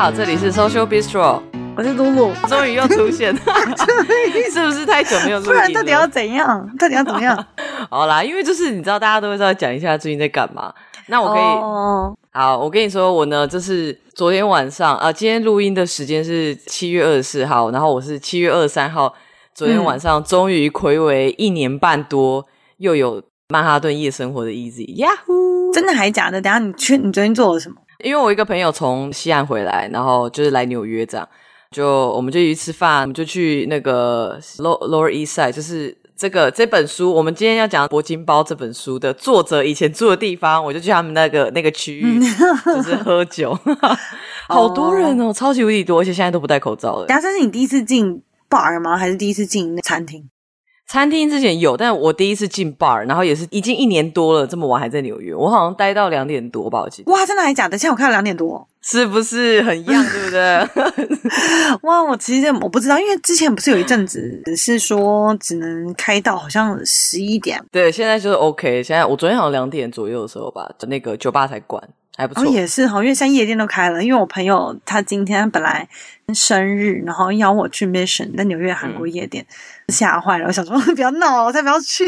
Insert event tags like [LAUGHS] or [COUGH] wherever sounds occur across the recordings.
好，这里是 Social Bistro，我是露露，终于又出现 [LAUGHS] 了，是不是太久没有录？不然到底要怎样？到底要怎么样？[LAUGHS] 好啦，因为就是你知道，大家都会知道讲一下最近在干嘛。那我可以，oh. 好，我跟你说，我呢就是昨天晚上啊，今天录音的时间是七月二十四号，然后我是七月二十三号，昨天晚上终于睽违一年半多，又有曼哈顿夜生活的 Easy，Yahoo！真的还假的？等下你去，你昨天做了什么？因为我一个朋友从西岸回来，然后就是来纽约这样，就我们就一起吃饭，我们就去那个 Lower East Side，就是。这个这本书，我们今天要讲《铂金包》这本书的作者以前住的地方，我就去他们那个那个区域，就是喝酒，[LAUGHS] 好多人哦，超级无敌多，而且现在都不戴口罩了。等下，这是你第一次进 bar 吗？还是第一次进那餐厅？餐厅之前有，但我第一次进 bar，然后也是已经一年多了，这么晚还在纽约，我好像待到两点多吧，我记得。哇，真的还假的？现在我看到两点多，是不是很一样，对不对？[LAUGHS] 哇，我其实我不知道，因为之前不是有一阵子是说只能开到好像十一点，对，现在就是 OK。现在我昨天好像两点左右的时候吧，那个酒吧才关。还不错，哦，也是哈，因为现在夜店都开了。因为我朋友他今天本来生日，然后邀我去 Mission，在纽约韩国夜店，吓坏了。我想说 [LAUGHS] 不要闹，我才不要去。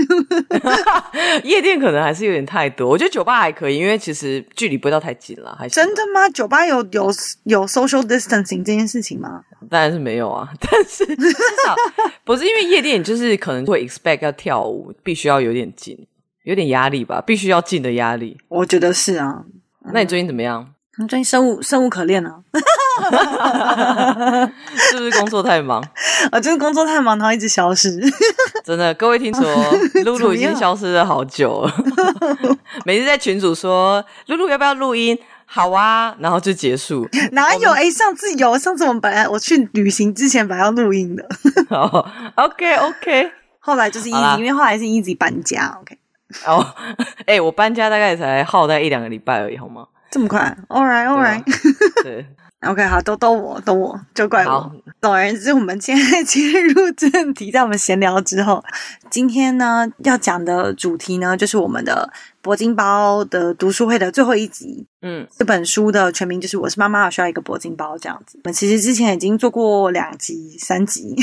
[LAUGHS] 夜店可能还是有点太多，我觉得酒吧还可以，因为其实距离不会到太近了。还真的吗？酒吧有有有 social distancing 这件事情吗？当然是没有啊，[LAUGHS] 但是至少不是因为夜店就是可能会 expect 要跳舞，必须要有点近，有点压力吧，必须要近的压力。我觉得是啊。那你最近怎么样？你最近生无生无可恋啊？[LAUGHS] 是不是工作太忙？啊，[LAUGHS] 就是工作太忙，然后一直消失。[LAUGHS] 真的，各位听说，露露已经消失了好久了。每次在群主说露露要不要录音？好啊，然后就结束。哪有？哎，上次有，上次我们本来我去旅行之前本来要录音的。哦，OK OK，后来就是 Easy，因为后来是 Easy 搬家。OK。哦，哎，我搬家大概才耗在一两个礼拜而已，好吗？这么快？All right, all right。对，[LAUGHS] OK，好，都都我，都我，就怪我。总而言之，我们现在 [LAUGHS] 切入正题，在我们闲聊之后，今天呢要讲的主题呢，就是我们的铂金包的读书会的最后一集。嗯，这本书的全名就是《我是妈妈，我需要一个铂金包》这样子。我们其实之前已经做过两集、三集。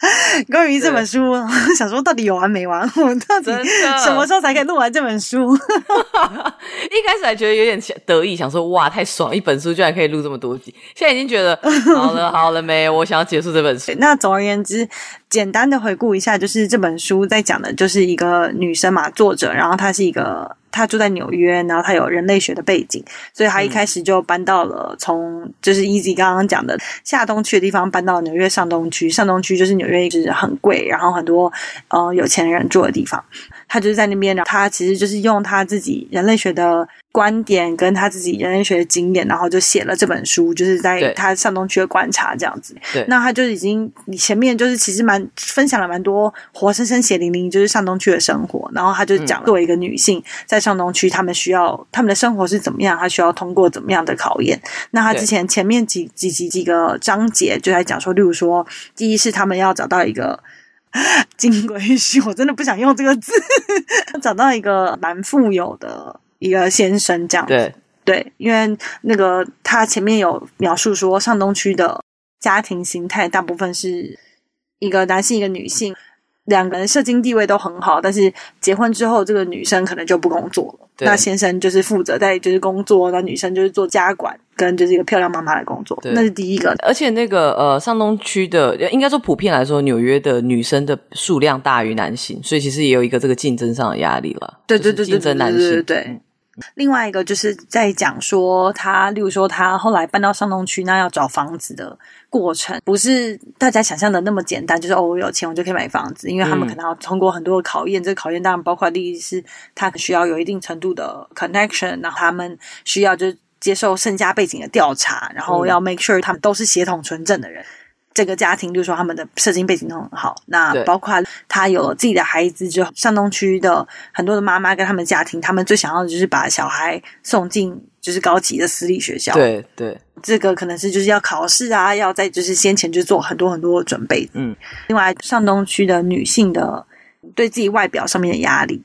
[LAUGHS] 关于这本书，[LAUGHS] 想说到底有完没完？我到底 [LAUGHS] 什么时候才可以录完这本书？一开始还觉得有点得意，想说哇，太爽，一本书居然可以录这么多集。现在已经觉得好了，好了没？我想要结束这本书。那总而言之，简单的回顾一下，就是这本书在讲的就是一个女生嘛，作者，然后她是一个。她住在纽约，然后她有人类学的背景，所以她一开始就搬到了从就是 Easy 刚刚讲的下东区的地方搬到纽约上东区。上东区就是纽约一直很贵，然后很多呃有钱人住的地方。他就是在那边，然后他其实就是用他自己人类学的观点跟他自己人类学的经验，然后就写了这本书，就是在他上东区的观察这样子。对，那他就已经你前面就是其实蛮分享了蛮多活生生血淋淋就是上东区的生活，然后他就讲作为一个女性在上东区，他们需要他们的生活是怎么样，他需要通过怎么样的考验。那他之前前面几几几几个章节就在讲说，例如说，第一是他们要找到一个。[LAUGHS] 金龟婿，我真的不想用这个字。[LAUGHS] 找到一个蛮富有的一个先生，这样子。对对，因为那个他前面有描述说，上东区的家庭形态大部分是一个男性，一个女性。两个人社经地位都很好，但是结婚之后，这个女生可能就不工作了。那先生就是负责在就是工作，那女生就是做家管跟就是一个漂亮妈妈的工作。那是第一个。而且那个呃，上东区的应该说普遍来说，纽约的女生的数量大于男性，所以其实也有一个这个竞争上的压力了。对对对对，对，对，对。另外一个就是在讲说他，例如说他后来搬到上东区，那要找房子的过程，不是大家想象的那么简单。就是哦，我有钱我就可以买房子，因为他们可能要通过很多的考验。嗯、这个考验当然包括第一是他需要有一定程度的 connection，然后他们需要就接受身家背景的调查，然后要 make sure 他们都是血统纯正的人。这个家庭，就是说他们的社经背景都很好。那包括他有了自己的孩子之后，上东区的很多的妈妈跟他们家庭，他们最想要的就是把小孩送进就是高级的私立学校。对对，这个可能是就是要考试啊，要在就是先前就做很多很多的准备。嗯，另外上东区的女性的对自己外表上面的压力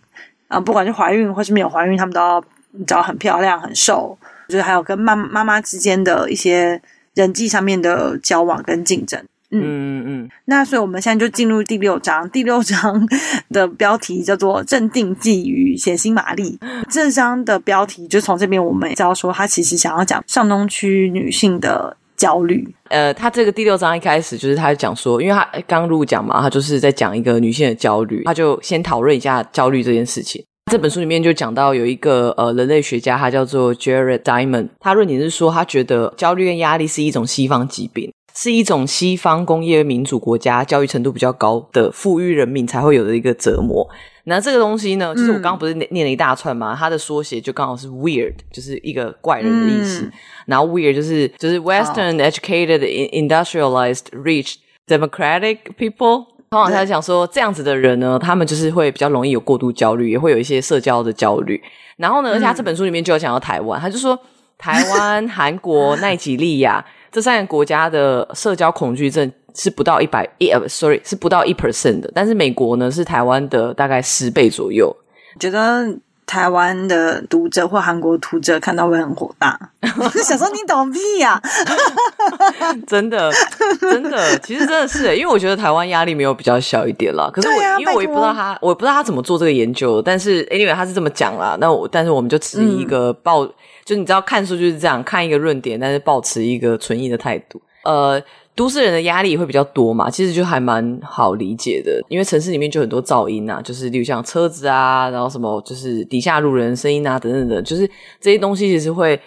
啊，不管是怀孕或是没有怀孕，他们都要找很漂亮、很瘦，就是还有跟妈妈妈之间的一些。人际上面的交往跟竞争。嗯嗯嗯。那所以我们现在就进入第六章，[LAUGHS] 第六章的标题叫做“镇定剂与血腥玛丽”。这章的标题就从这边我们也知道说，他其实想要讲上东区女性的焦虑。呃，他这个第六章一开始就是他讲说，因为他刚入讲嘛，他就是在讲一个女性的焦虑，他就先讨论一下焦虑这件事情。这本书里面就讲到有一个呃人类学家，他叫做 Jared Diamond，他论点是说，他觉得焦虑跟压力是一种西方疾病，是一种西方工业民主国家教育程度比较高的富裕人民才会有的一个折磨。那这个东西呢，就是我刚刚不是念了一大串嘛？它的缩写就刚好是 weird，就是一个怪人的意思。然后 weird 就是就是 Western educated industrialized rich democratic people。通常他讲说，这样子的人呢，他们就是会比较容易有过度焦虑，也会有一些社交的焦虑。然后呢，而且他这本书里面就有讲到台湾，他就说台湾、[LAUGHS] 韩国、奈及利亚这三个国家的社交恐惧症是不到一百一呃，sorry 是不到一 percent 的，但是美国呢是台湾的大概十倍左右。觉得。台湾的读者或韩国读者看到会很火大，[LAUGHS] 想说你懂屁呀、啊！[LAUGHS] 真的，真的，其实真的是，因为我觉得台湾压力没有比较小一点啦。可是我，啊、因为我也不知道他，我也不知道他怎么做这个研究。但是，anyway，他是这么讲啦。那我，但是我们就持一个抱，嗯、就你知道，看书就是这样，看一个论点，但是保持一个存疑的态度。呃。都市人的压力会比较多嘛，其实就还蛮好理解的，因为城市里面就很多噪音啊，就是例如像车子啊，然后什么就是底下路人声音啊等等等，就是这些东西其实会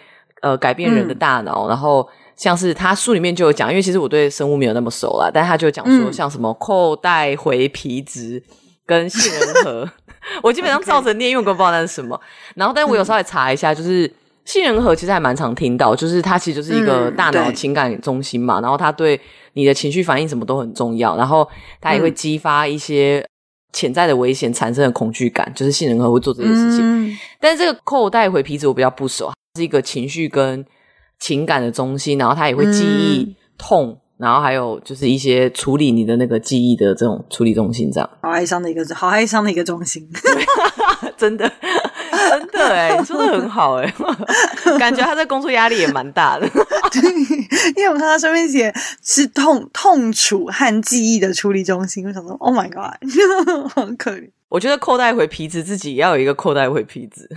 呃改变人的大脑。嗯、然后像是他书里面就有讲，因为其实我对生物没有那么熟啦，但他就讲说像什么扣带回皮质跟杏仁核，嗯、[LAUGHS] 我基本上照着念，因为我不知道那是什么。然后，但我有稍微查一下，就是。杏仁核其实还蛮常听到，就是它其实就是一个大脑情感中心嘛，嗯、然后它对你的情绪反应什么都很重要，然后它也会激发一些潜在的危险产生的恐惧感，嗯、就是杏仁核会做这件事情。嗯、但是这个扣带回皮质我比较不熟，它是一个情绪跟情感的中心，然后它也会记忆痛，嗯、然后还有就是一些处理你的那个记忆的这种处理中心，这样。好哀伤的一个，好哀伤的一个中心，[LAUGHS] 真的。真的哎，你说的很好哎，[LAUGHS] 感觉他在工作压力也蛮大的。[LAUGHS] 对，因为我看他上面写是痛痛楚和记忆的处理中心，我想说，Oh my god，[LAUGHS] 很可怜。我觉得扣带回皮子自己也要有一个扣带回皮质。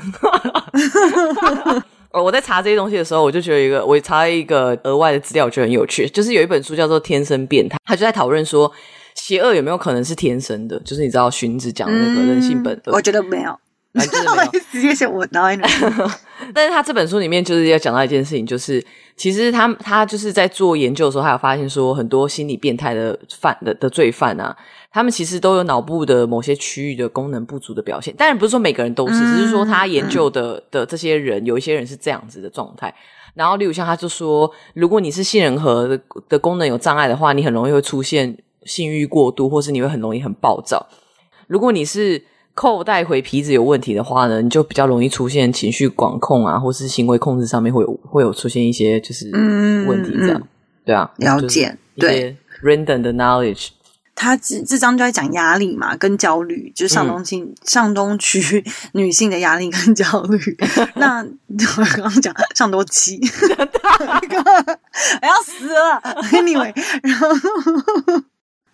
我在查这些东西的时候，我就觉得一个，我查了一个额外的资料，我觉得很有趣，就是有一本书叫做《天生变态》，他就在讨论说，邪恶有没有可能是天生的？就是你知道荀子讲的那个人性本恶，我觉得没有。[LAUGHS] 直接写我，然后 [LAUGHS] 但是他这本书里面就是要讲到一件事情，就是其实他他就是在做研究的时候，他有发现说，很多心理变态的犯的的罪犯啊，他们其实都有脑部的某些区域的功能不足的表现。当然不是说每个人都是，嗯、只是说他研究的的这些人，有一些人是这样子的状态。然后例如像他就说，如果你是杏仁核的的功能有障碍的话，你很容易会出现性欲过度，或是你会很容易很暴躁。如果你是扣带回皮质有问题的话呢，你就比较容易出现情绪管控啊，或是行为控制上面会有会有出现一些就是问题这样，嗯嗯、对啊，了解，对，random 的 knowledge，他这这章就在讲压力嘛，跟焦虑，就是上东区、嗯、上东区女性的压力跟焦虑。[LAUGHS] 那 [LAUGHS] 我刚刚讲上多期，[LAUGHS] 我要死了，anyway，然后。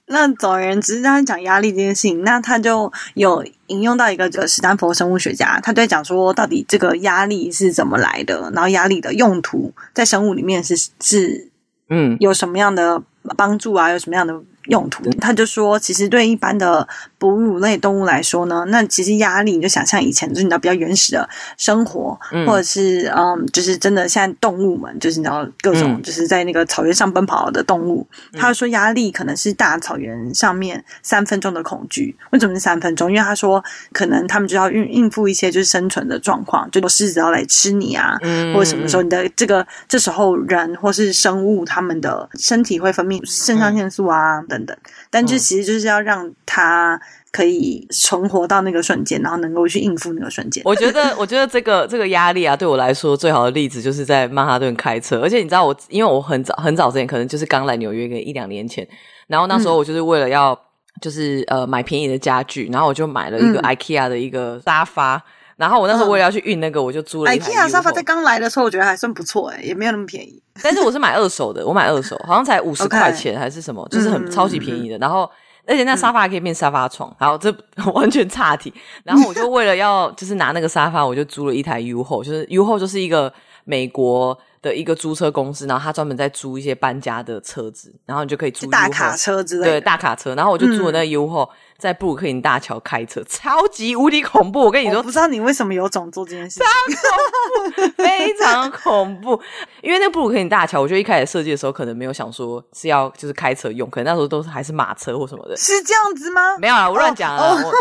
那总而言之，他讲压力这件事情，那他就有引用到一个这个史丹佛生物学家，他在讲说，到底这个压力是怎么来的，然后压力的用途在生物里面是是嗯有什么样的帮助啊，有什么样的。用途，他就说，其实对一般的哺乳类动物来说呢，那其实压力，你就想象以前就是你知道比较原始的生活，嗯、或者是嗯，就是真的现在动物们，就是你知道各种就是在那个草原上奔跑的动物，嗯、他说压力可能是大草原上面三分钟的恐惧。为什么是三分钟？因为他说可能他们就要应应付一些就是生存的状况，就狮子要来吃你啊，嗯、或者什么时候你的这个这时候人或是生物他们的身体会分泌肾上腺素啊。嗯等等，但这其实就是要让他可以存活到那个瞬间，然后能够去应付那个瞬间。我觉得，我觉得这个这个压力啊，对我来说最好的例子就是在曼哈顿开车。而且你知道我，我因为我很早很早之前，可能就是刚来纽约个一两年前，然后那时候我就是为了要就是呃买便宜的家具，然后我就买了一个 IKEA 的一个沙发。然后我那时候为了要去运那个，我就租了一台 U-Haul。IKEA 沙发在刚来的时候，我觉得还算不错诶，也没有那么便宜。但是我是买二手的，我买二手，好像才五十块钱还是什么.就是很超级便宜的。然后。而且那沙发还可以变沙发床，然后这 [LAUGHS] 完全差题。然后我就为了要就是拿那个沙发，我就租了一台 U-Haul，就是 U-Haul 就是一个美国的一个租车公司，然后他专门在租一些搬家的车子，然后你就可以租大卡车之类的，对，大卡车。然后我就租了那个 U-Haul。嗯在布鲁克林大桥开车，超级无敌恐怖！我跟你说，我不知道你为什么有种做这件事情，超恐怖，非常恐怖。因为那个布鲁克林大桥，我觉得一开始设计的时候可能没有想说是要就是开车用，可能那时候都是还是马车或什么的。是这样子吗？没有啊，我乱讲了，我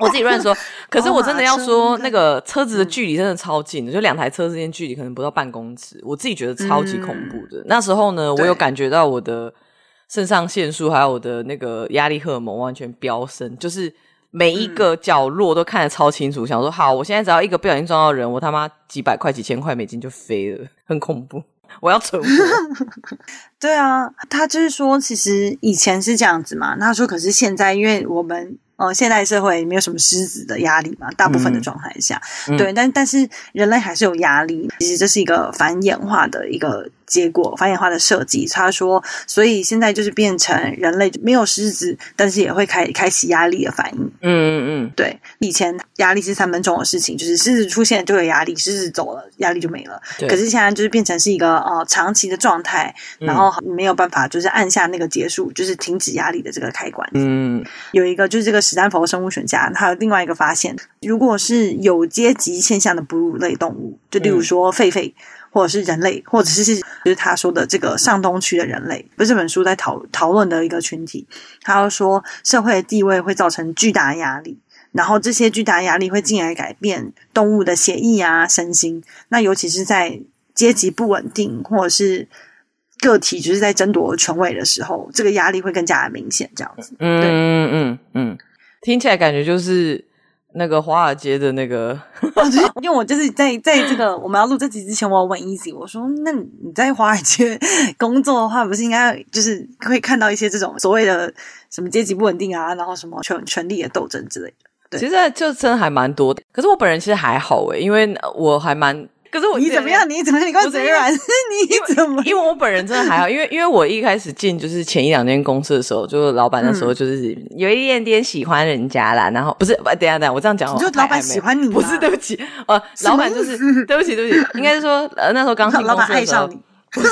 我自己乱说。[LAUGHS] 可是我真的要说，那个车子的距离真的超近的，就两台车之间距离可能不到半公尺，我自己觉得超级恐怖的。那时候呢，我有感觉到我的。肾上腺素还有我的那个压力荷尔蒙完全飙升，就是每一个角落都看得超清楚。嗯、想说好，我现在只要一个不小心撞到人，我他妈几百块、几千块美金就飞了，很恐怖。我要存活。[LAUGHS] 对啊，他就是说，其实以前是这样子嘛。他说，可是现在，因为我们呃现代社会没有什么狮子的压力嘛，大部分的状态下，嗯、对，但但是人类还是有压力。其实这是一个反演化的一个。结果繁衍化的设计，他说，所以现在就是变成人类没有狮子，但是也会开开启压力的反应。嗯嗯嗯，对，以前压力是三分钟的事情，就是狮子出现就有压力，狮子走了压力就没了。对可是现在就是变成是一个呃长期的状态，然后没有办法就是按下那个结束，就是停止压力的这个开关。嗯，有一个就是这个史丹佛生物学家，他有另外一个发现，如果是有阶级现象的哺乳类动物，就例如说狒狒。嗯或者是人类，或者是是就是他说的这个上东区的人类，不是这本书在讨讨论的一个群体。他说社会的地位会造成巨大压力，然后这些巨大压力会进而改变动物的血液啊、身心。那尤其是在阶级不稳定，或者是个体就是在争夺权位的时候，这个压力会更加的明显。这样子，嗯嗯嗯嗯，听起来感觉就是。那个华尔街的那个，因为我就是在在这个我们要录这集之前，我要问 Easy，我说：“那你在华尔街工作的话，不是应该就是会看到一些这种所谓的什么阶级不稳定啊，然后什么权权力的斗争之类的？”对，其实就真的还蛮多的。可是我本人其实还好诶，因为我还蛮。可是我你怎么样？你怎么样？你跟我嘴软？[LAUGHS] 你怎么？因为我本人真的还好，因为因为我一开始进就是前一两间公司的时候，就是老板那时候就是有一点点喜欢人家啦。然后不是，等下等下，我这样讲，就老板喜欢你？不是，对不起，[LAUGHS] 呃，老板就是对不起，对不起，应该是说呃那时候刚进公司的时候，不是，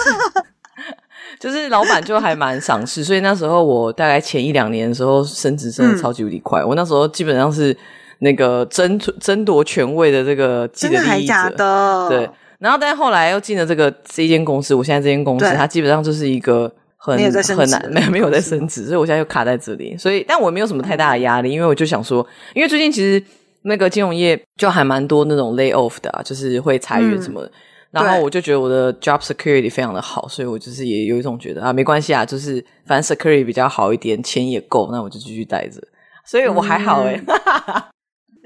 就是老板就还蛮赏识，所以那时候我大概前一两年的时候升职升的超级无敌快，我那时候基本上是。那个争争夺权位的这个既得利益者，假的对，然后但是后来又进了这个这一间公司，我现在这间公司，它基本上就是一个很很难没有没有在升职，所以我现在又卡在这里。所以，但我没有什么太大的压力，因为我就想说，因为最近其实那个金融业就还蛮多那种 lay off 的啊，就是会裁员什么的。嗯、然后我就觉得我的 job security 非常的好，所以我就是也有一种觉得啊，没关系啊，就是反正 security 比较好一点，钱也够，那我就继续待着。所以我还好诶、欸。[LAUGHS] 嗯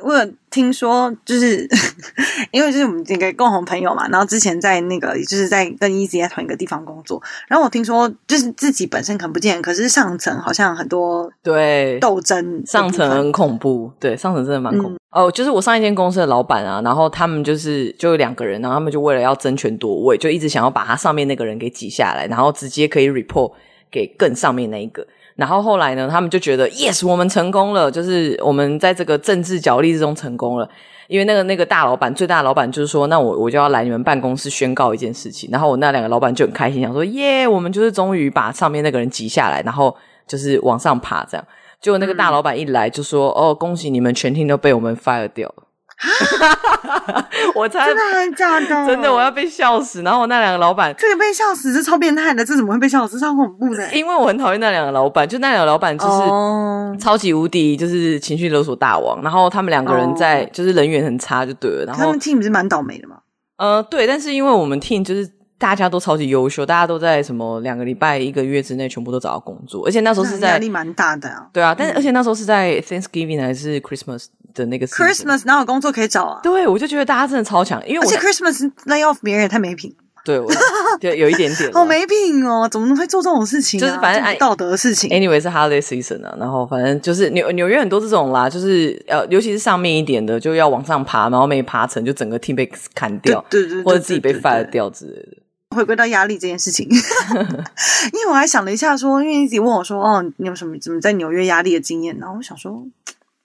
我有听说，就是 [LAUGHS] 因为就是我们几个共同朋友嘛，然后之前在那个就是在跟 Easy 在同一个地方工作，然后我听说就是自己本身看不见，可是上层好像很多对斗争，上层很恐怖，对，上层真的蛮恐怖。哦、嗯，就是我上一间公司的老板啊，然后他们就是就有两个人，然后他们就为了要争权夺位，就一直想要把他上面那个人给挤下来，然后直接可以 report 给更上面那一个。然后后来呢，他们就觉得，yes，我们成功了，就是我们在这个政治角力之中成功了。因为那个那个大老板，最大的老板就是说，那我我就要来你们办公室宣告一件事情。然后我那两个老板就很开心，想说，耶，我们就是终于把上面那个人挤下来，然后就是往上爬这样。结果那个大老板一来就说，哦，恭喜你们全厅都被我们 fire 掉了。哈哈哈！我猜真的很假的，真的我要被笑死。然后我那两个老板，这个被笑死是超变态的，这怎么会被笑死？超恐怖的。因为我很讨厌那两个老板，就那两个老板就是超级无敌，就是情绪勒索大王。然后他们两个人在就是人缘很差，就对了。然后他们 team 是蛮倒霉的嘛？呃，对，但是因为我们 team 就是。大家都超级优秀，大家都在什么两个礼拜、一个月之内全部都找到工作，而且那时候是在压力蛮大的啊。对啊，但是、嗯、而且那时候是在 Thanksgiving 还是 Christmas 的那个 Christmas 哪有工作可以找啊？对，我就觉得大家真的超强，因为我而且 Christmas lay off 别人也太没品。对，我对有一点点，好没品哦，怎么会做这种事情、啊？就是反正不道德的事情。Anyway 是 Holiday Season 啊，然后反正就是纽纽约很多这种啦，就是呃，尤其是上面一点的，就要往上爬，然后没爬成，就整个 team 被砍掉，对对，对对，或者自己被 fire 掉之类的。回归到压力这件事情，[LAUGHS] 因为我还想了一下说，说因为你自己问我说，哦，你有什么怎么在纽约压力的经验？然后我想说，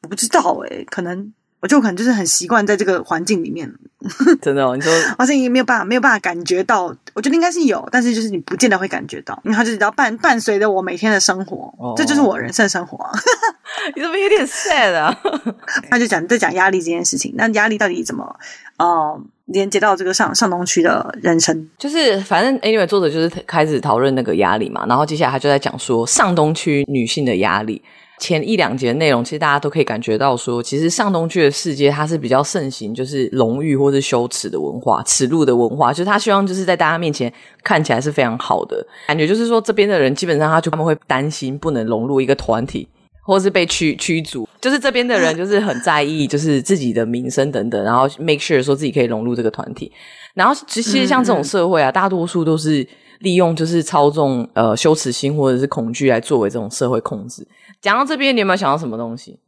我不知道诶、欸、可能。我就可能就是很习惯在这个环境里面，[LAUGHS] 真的哦，你说，而且也没有办法，没有办法感觉到。我觉得应该是有，但是就是你不见得会感觉到，因为它就是要伴伴随着我每天的生活，哦、这就是我人生生活。[LAUGHS] 你怎么有点 sad 啊？[LAUGHS] 他就讲在讲压力这件事情，那压力到底怎么呃连接到这个上上东区的人生？就是反正 anyway 作者就是开始讨论那个压力嘛，然后接下来他就在讲说上东区女性的压力。前一两节内容，其实大家都可以感觉到说，其实上东区的世界它是比较盛行，就是荣誉或是羞耻的文化、耻辱的文化，就是他希望就是在大家面前看起来是非常好的。感觉，就是说这边的人基本上他就他们会担心不能融入一个团体，或是被驱驱逐，就是这边的人就是很在意就是自己的名声等等，然后 make sure 说自己可以融入这个团体，然后其实像这种社会啊，大多数都是利用就是操纵呃羞耻心或者是恐惧来作为这种社会控制。讲到这边，你有没有想到什么东西？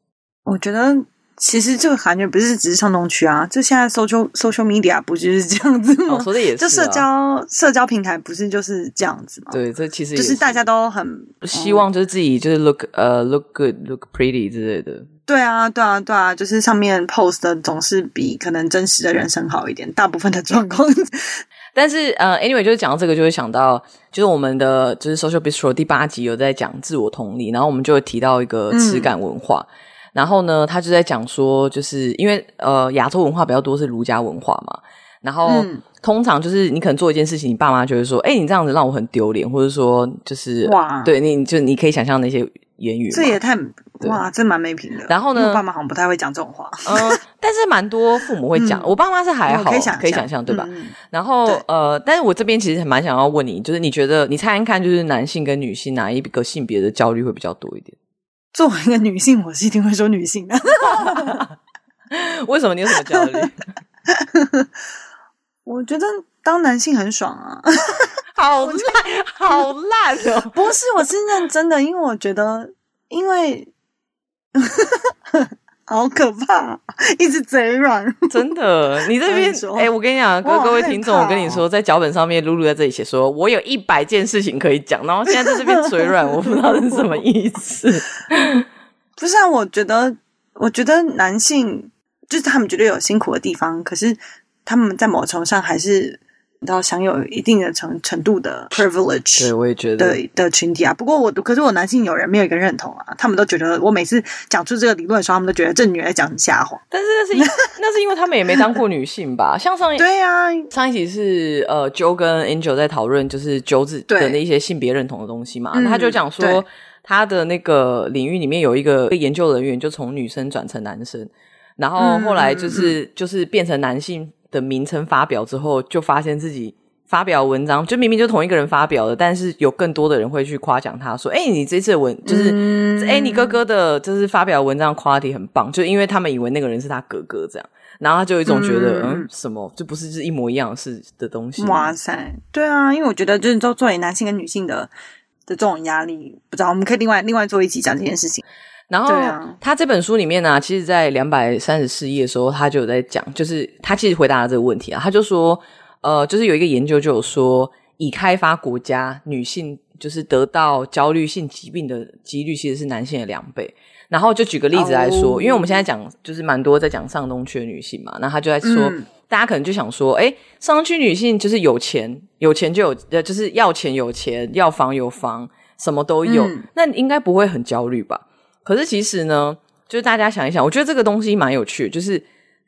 我觉得其实这个感觉不是只是上东区啊，就现在 social social media 不就是这样子吗？哦、说的也是、啊，就社交社交平台不是就是这样子吗？对，这其实就是大家都很希望就是自己就是 look 呃、uh, look good look pretty 之类的。对啊，对啊，对啊，就是上面 post 的总是比可能真实的人生好一点，大部分的状况。[LAUGHS] 但是呃，anyway，就是讲到这个，就会想到，就是我们的就是 Social Bistro 第八集有在讲自我同理，然后我们就会提到一个耻感文化，嗯、然后呢，他就在讲说，就是因为呃，亚洲文化比较多是儒家文化嘛，然后、嗯、通常就是你可能做一件事情，你爸妈就会说，哎，你这样子让我很丢脸，或者说就是哇，对你就你可以想象那些言语，这也太。哇，这蛮没品的。然后呢，我爸妈好像不太会讲这种话。嗯，但是蛮多父母会讲。我爸妈是还好，可以想可以想象，对吧？然后呃，但是我这边其实蛮想要问你，就是你觉得你猜猜看，就是男性跟女性哪一个性别的焦虑会比较多一点？作为一个女性，我是一定会说女性的。为什么？你有什么焦虑？[LAUGHS] 我觉得当男性很爽啊，[LAUGHS] 好烂，好烂哦！不是，我是认真的，因为我觉得，因为。好可怕，一直嘴软，真的。你这边，哎、欸，我跟你讲，各各位听众，我跟你说，在脚本上面，露露在这里写说，我有一百件事情可以讲，然后现在在这边嘴软，我不知道是什么意思。[LAUGHS] 不是啊，我觉得，我觉得男性就是他们绝对有辛苦的地方，可是他们在某程度上还是。要享有一定的程程度的 privilege，对，我也觉得的的群体啊。不过我，可是我男性友人没有一个认同啊，他们都觉得我每次讲出这个理论的时候，他们都觉得这女人讲瞎话。但是那是因 [LAUGHS] 那是因为他们也没当过女性吧？像上一对啊，上一集是呃，Joe 跟 Angel 在讨论就是九子的那一些性别认同的东西嘛。那他就讲说，他的那个领域里面有一个研究人员就从女生转成男生，然后后来就是、嗯、就是变成男性。的名称发表之后，就发现自己发表文章，就明明就同一个人发表的，但是有更多的人会去夸奖他，说：“哎、欸，你这次的文就是，哎、嗯欸，你哥哥的，就是发表文章 quality 很棒。”就因为他们以为那个人是他哥哥这样，然后他就有一种觉得，嗯，嗯，什么，这不是是一模一样的事的东西？哇塞，对啊，因为我觉得就是做作为男性跟女性的的这种压力，不知道我们可以另外另外做一集讲这件事情。然后他这本书里面呢、啊，其实，在两百三十四页的时候，他就有在讲，就是他其实回答了这个问题啊，他就说，呃，就是有一个研究就有说，已开发国家女性就是得到焦虑性疾病的几率其实是男性的两倍。然后就举个例子来说，oh. 因为我们现在讲就是蛮多在讲上东区的女性嘛，那他就在说，嗯、大家可能就想说，哎，上东区女性就是有钱，有钱就有，呃，就是要钱有钱，要房有房，什么都有，嗯、那应该不会很焦虑吧？可是其实呢，就是大家想一想，我觉得这个东西蛮有趣的，就是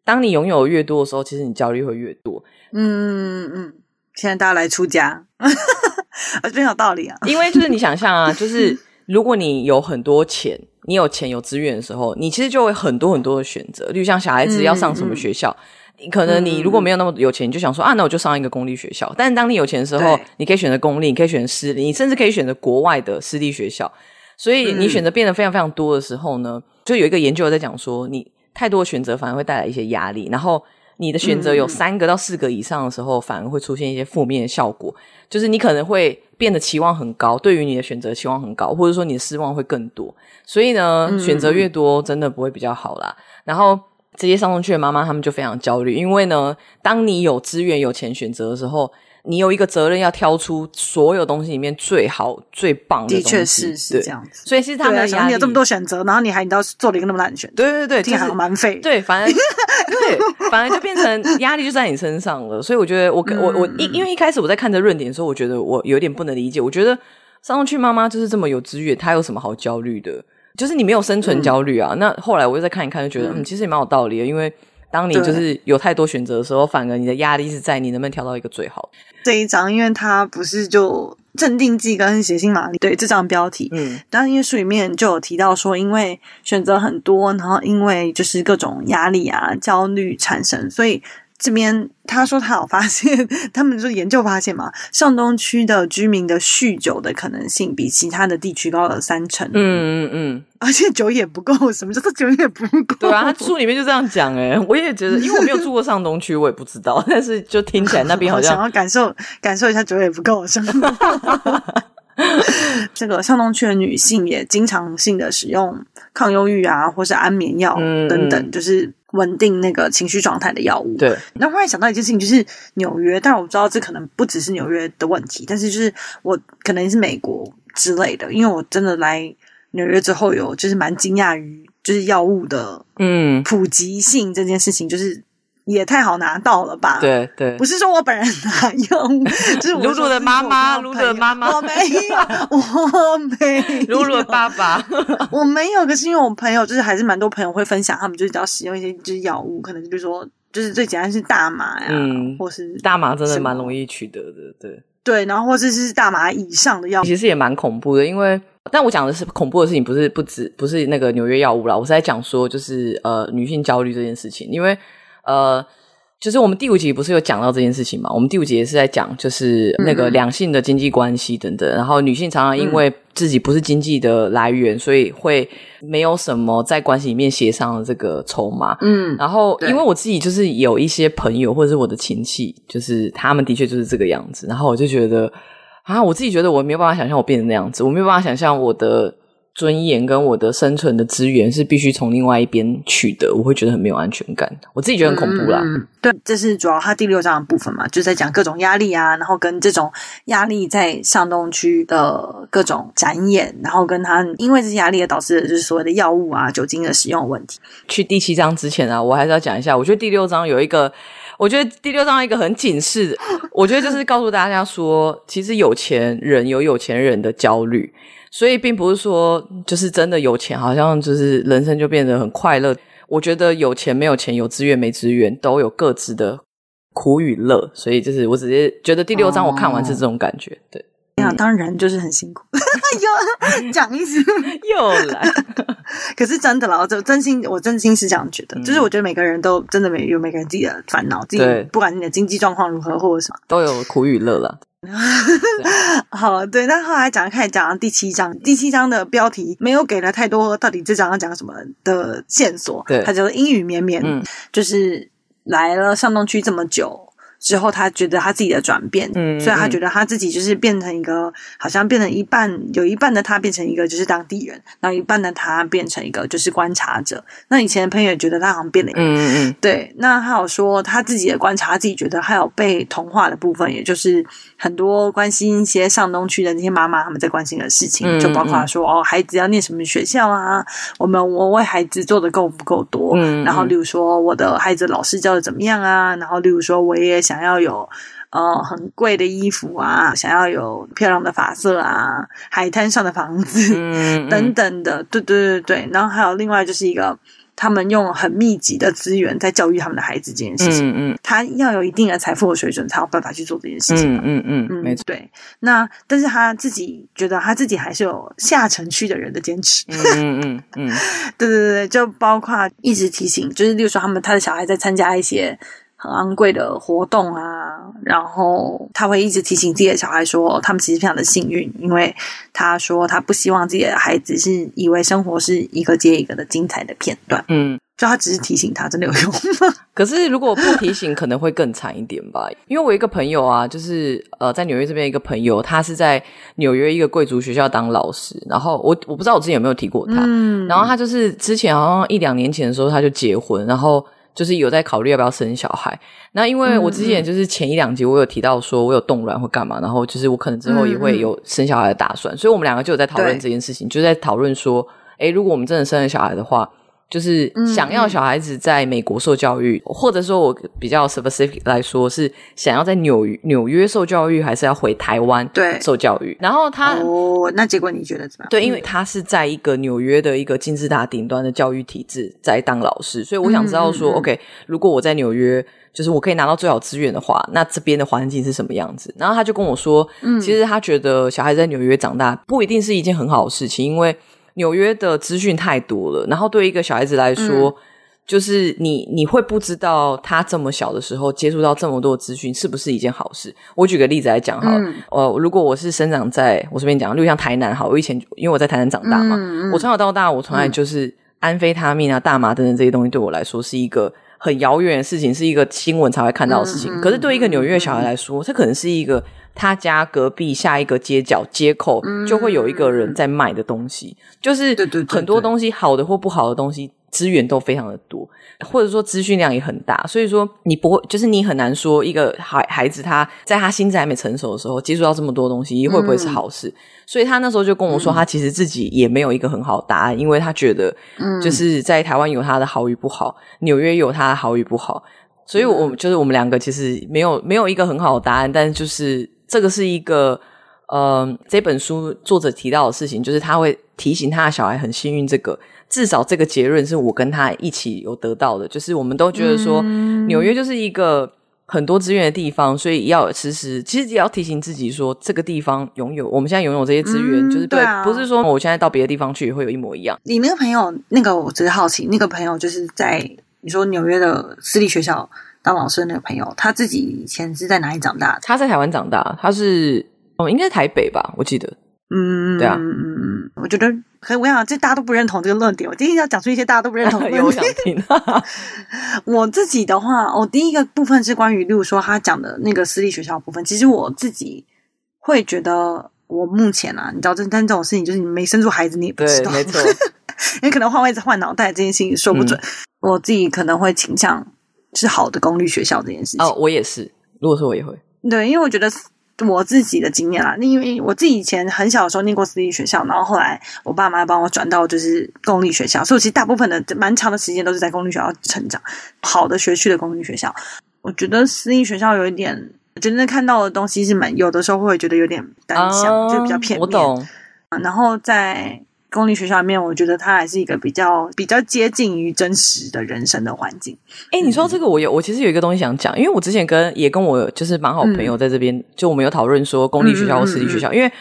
当你拥有越多的时候，其实你焦虑会越多。嗯嗯嗯。现在大家来出家，[LAUGHS] 啊真有道理啊。因为就是你想象啊，[LAUGHS] 就是如果你有很多钱，你有钱有资源的时候，你其实就会很多很多的选择。例如像小孩子要上什么学校，嗯嗯、可能你如果没有那么有钱，你就想说啊，那我就上一个公立学校。但是当你有钱的时候，你可以选择公立，你可以选择私立，你甚至可以选择国外的私立学校。所以你选择变得非常非常多的时候呢，嗯、就有一个研究在讲说，你太多选择反而会带来一些压力。然后你的选择有三个到四个以上的时候，嗯、反而会出现一些负面的效果，就是你可能会变得期望很高，对于你的选择期望很高，或者说你的失望会更多。所以呢，嗯、选择越多，真的不会比较好啦。然后这些上中去的妈妈，她们就非常焦虑，因为呢，当你有资源、有钱选择的时候。你有一个责任要挑出所有东西里面最好最棒的东西，的确是是这样子。所以其实他们压力，你有这么多选择，然后你还你到做了一个那么烂的选择，对对对，听起来蛮废。对，反而 [LAUGHS] 对，反而就变成压力就在你身上了。所以我觉得我，我我我因因为一开始我在看这论点的时候，我觉得我有点不能理解。我觉得上东区妈妈就是这么有资源，她有什么好焦虑的？就是你没有生存焦虑啊。嗯、那后来我又再看一看，就觉得嗯，其实也蛮有道理的，因为。当你就是有太多选择的时候，反而你的压力是在你能不能挑到一个最好。这一章，因为它不是就镇定剂跟血腥玛丽，对这张标题，嗯，但因为书里面就有提到说，因为选择很多，然后因为就是各种压力啊、焦虑产生，所以。这边他说他有发现，他们就研究发现嘛，[LAUGHS] 上东区的居民的酗酒的可能性比其他的地区高了三成。嗯嗯嗯，而且酒也不够，什么叫做酒也不够？对啊，他书里面就这样讲诶，[LAUGHS] 我也觉得，因为我没有住过上东区，我也不知道，但是就听起来那边好像 [LAUGHS] 想要感受感受一下酒也不够，是吗？[LAUGHS] 这个上东区的女性也经常性的使用抗忧郁啊，或是安眠药等等，嗯、就是。稳定那个情绪状态的药物。对，那忽然想到一件事情，就是纽约，但我知道这可能不只是纽约的问题，但是就是我可能是美国之类的，因为我真的来纽约之后有就是蛮惊讶于就是药物的嗯普及性这件事情，就是。也太好拿到了吧？对对，不是说我本人拿用，[LAUGHS] 就是露露的妈妈，露露的妈妈，我没有，我没有，露露的爸爸，[LAUGHS] 我没有。可是因为我朋友就是还是蛮多朋友会分享，他们就是只要使用一些就是药物，可能就比如说就是最简单是大麻呀，嗯，或是大麻真的蛮容易取得的，对。对，然后或者是大麻以上的药物，其实也蛮恐怖的，因为但我讲的是恐怖的事情，不是不止不是那个纽约药物啦，我是在讲说就是呃女性焦虑这件事情，因为。呃，就是我们第五集不是有讲到这件事情嘛？我们第五集也是在讲，就是那个两性的经济关系等等。嗯、然后女性常常因为自己不是经济的来源，嗯、所以会没有什么在关系里面协商的这个筹码。嗯，然后因为我自己就是有一些朋友或者是我的亲戚，就是他们的确就是这个样子。然后我就觉得啊，我自己觉得我没有办法想象我变成那样子，我没有办法想象我的。尊严跟我的生存的资源是必须从另外一边取得，我会觉得很没有安全感。我自己觉得很恐怖啦。嗯，对，这是主要他第六章的部分嘛，就在讲各种压力啊，然后跟这种压力在上东区的各种展演，然后跟他因为这些压力而导致的就是所谓的药物啊、酒精的使用的问题。去第七章之前啊，我还是要讲一下，我觉得第六章有一个，我觉得第六章一个很警示的，我觉得就是告诉大家说，其实有钱人有有钱人的焦虑。所以并不是说就是真的有钱，好像就是人生就变得很快乐。我觉得有钱没有钱，有资源没资源，都有各自的苦与乐。所以就是我直接觉得第六章我看完是这种感觉。哦、对，呀、嗯，当然就是很辛苦，[LAUGHS] 又讲一次 [LAUGHS] 又来。可是真的啦，我真心我真心是这样觉得，嗯、就是我觉得每个人都真的每有每个人自己的烦恼，自己不管你的经济状况如何或者什么，都有苦与乐了。[LAUGHS] 好，对，那后来讲开始讲到第七章，第七章的标题没有给了太多，到底这章要讲什么的线索？对，它叫做阴雨绵绵，嗯、就是来了上东区这么久。之后，他觉得他自己的转变，嗯，所以他觉得他自己就是变成一个，好像变成一半，有一半的他变成一个就是当地人，然后一半的他变成一个就是观察者。那以前的朋友也觉得他好像变了一个，嗯嗯，对。那他有说他自己的观察，他自己觉得还有被同化的部分，也就是很多关心一些上东区的那些妈妈他们在关心的事情，嗯、就包括说哦，孩子要念什么学校啊，我们我为孩子做的够不够多？嗯，然后例如说我的孩子老师教的怎么样啊？然后例如说我也。想要有呃很贵的衣服啊，想要有漂亮的发色啊，海滩上的房子、嗯 [LAUGHS] 嗯、等等的，对对对对。然后还有另外就是一个，他们用很密集的资源在教育他们的孩子这件事情。嗯嗯，他要有一定的财富和水准，才有办法去做这件事情。嗯嗯嗯，嗯没错。对，那但是他自己觉得他自己还是有下城区的人的坚持。嗯嗯嗯嗯，[LAUGHS] 对对对，就包括一直提醒，就是例如说他们他的小孩在参加一些。很昂贵的活动啊，然后他会一直提醒自己的小孩说，他们其实非常的幸运，因为他说他不希望自己的孩子是以为生活是一个接一个的精彩的片段。嗯，就他只是提醒他，真的有用吗？[LAUGHS] 可是如果不提醒，可能会更惨一点吧。因为我一个朋友啊，就是呃，在纽约这边一个朋友，他是在纽约一个贵族学校当老师。然后我我不知道我之前有没有提过他。嗯。然后他就是之前好像一两年前的时候他就结婚，然后就是有在考虑要不要生小孩。那因为我之前就是前一两集我有提到说我有冻卵或干嘛，然后就是我可能之后也会有生小孩的打算，所以我们两个就有在讨论这件事情，就在讨论说，诶，如果我们真的生了小孩的话。就是想要小孩子在美国受教育，嗯、或者说我比较 specific 来说是想要在纽纽约受教育，还是要回台湾对受教育？然后他哦，那结果你觉得怎么样？对，因为他是在一个纽约的一个金字塔顶端的教育体制在当老师，所以我想知道说、嗯、，OK，如果我在纽约，就是我可以拿到最好资源的话，那这边的环境是什么样子？然后他就跟我说，嗯，其实他觉得小孩子在纽约长大不一定是一件很好的事情，因为。纽约的资讯太多了，然后对一个小孩子来说，嗯、就是你你会不知道他这么小的时候接触到这么多资讯是不是一件好事。我举个例子来讲哈，嗯、呃，如果我是生长在我这边讲，例如像台南，好，我以前因为我在台南长大嘛，我从小到大，我从来就是安非他命啊、大麻等等这些东西，对我来说是一个很遥远的事情，是一个新闻才会看到的事情。嗯、可是对一个纽约小孩来说，这可能是一个。他家隔壁下一个街角街口就会有一个人在卖的东西，嗯、就是很多东西好的或不好的东西资源都非常的多，或者说资讯量也很大，所以说你不会，就是你很难说一个孩孩子他在他心智还没成熟的时候接触到这么多东西会不会是好事？嗯、所以他那时候就跟我说，他其实自己也没有一个很好的答案，因为他觉得就是在台湾有他的好与不好，纽约有他的好与不好，所以我们就是我们两个其实没有没有一个很好的答案，但是就是。这个是一个，呃，这本书作者提到的事情，就是他会提醒他的小孩很幸运。这个至少这个结论是我跟他一起有得到的，就是我们都觉得说，嗯、纽约就是一个很多资源的地方，所以要时时其实也要提醒自己说，这个地方拥有我们现在拥有这些资源，嗯、就是对，不是说我现在到别的地方去也会有一模一样。你那个朋友，那个我只是好奇，那个朋友就是在你说纽约的私立学校。当老师的那个朋友，他自己以前是在哪里长大的？他在台湾长大，他是哦，应该是台北吧，我记得。嗯，对啊，嗯嗯嗯，我觉得，可以我想，这大家都不认同这个论点。我今天要讲出一些大家都不认同的论点。我自己的话，我第一个部分是关于，例如说他讲的那个私立学校的部分。其实我自己会觉得，我目前啊，你知道，这但这种事情，就是你没生出孩子，你也不知道，没错。因为可能换位置、换脑袋这件事情说不准。嗯、我自己可能会倾向。是好的公立学校这件事情哦，我也是。如果说我也会，对，因为我觉得我自己的经验啦，因为我自己以前很小的时候念过私立学校，然后后来我爸妈帮我转到就是公立学校，所以我其实大部分的蛮长的时间都是在公立学校成长。好的学区的公立学校，我觉得私立学校有一点，真正看到的东西是蛮有的时候会觉得有点单向，嗯、就比较片面。我懂。然后在。公立学校里面，我觉得它还是一个比较比较接近于真实的人生的环境。哎，你说这个，我有我其实有一个东西想讲，因为我之前跟也跟我就是蛮好朋友在这边，嗯、就我们有讨论说公立学校或私立学校，嗯嗯嗯、因为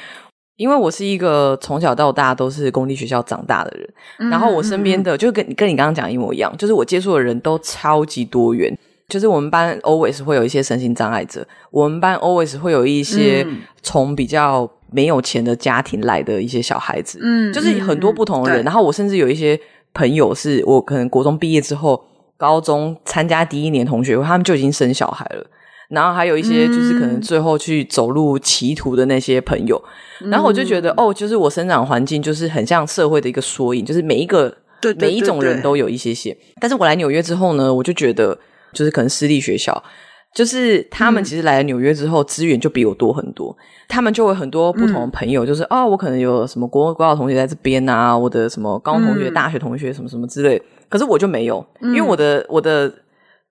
因为我是一个从小到大都是公立学校长大的人，嗯、然后我身边的就跟跟你刚刚讲一模一样，就是我接触的人都超级多元，就是我们班 always 会有一些身心障碍者，我们班 always 会有一些从比较。没有钱的家庭来的一些小孩子，嗯，就是很多不同的人。嗯、然后我甚至有一些朋友，是我可能国中毕业之后，高中参加第一年同学会，他们就已经生小孩了。然后还有一些就是可能最后去走入歧途的那些朋友。嗯、然后我就觉得，哦，就是我生长环境就是很像社会的一个缩影，就是每一个每一种人都有一些些。但是我来纽约之后呢，我就觉得，就是可能私立学校。就是他们其实来了纽约之后，资源就比我多很多。嗯、他们就会很多不同的朋友，就是、嗯、哦，我可能有什么国国小同学在这边啊，我的什么高中同学、嗯、大学同学什么什么之类。可是我就没有，嗯、因为我的我的，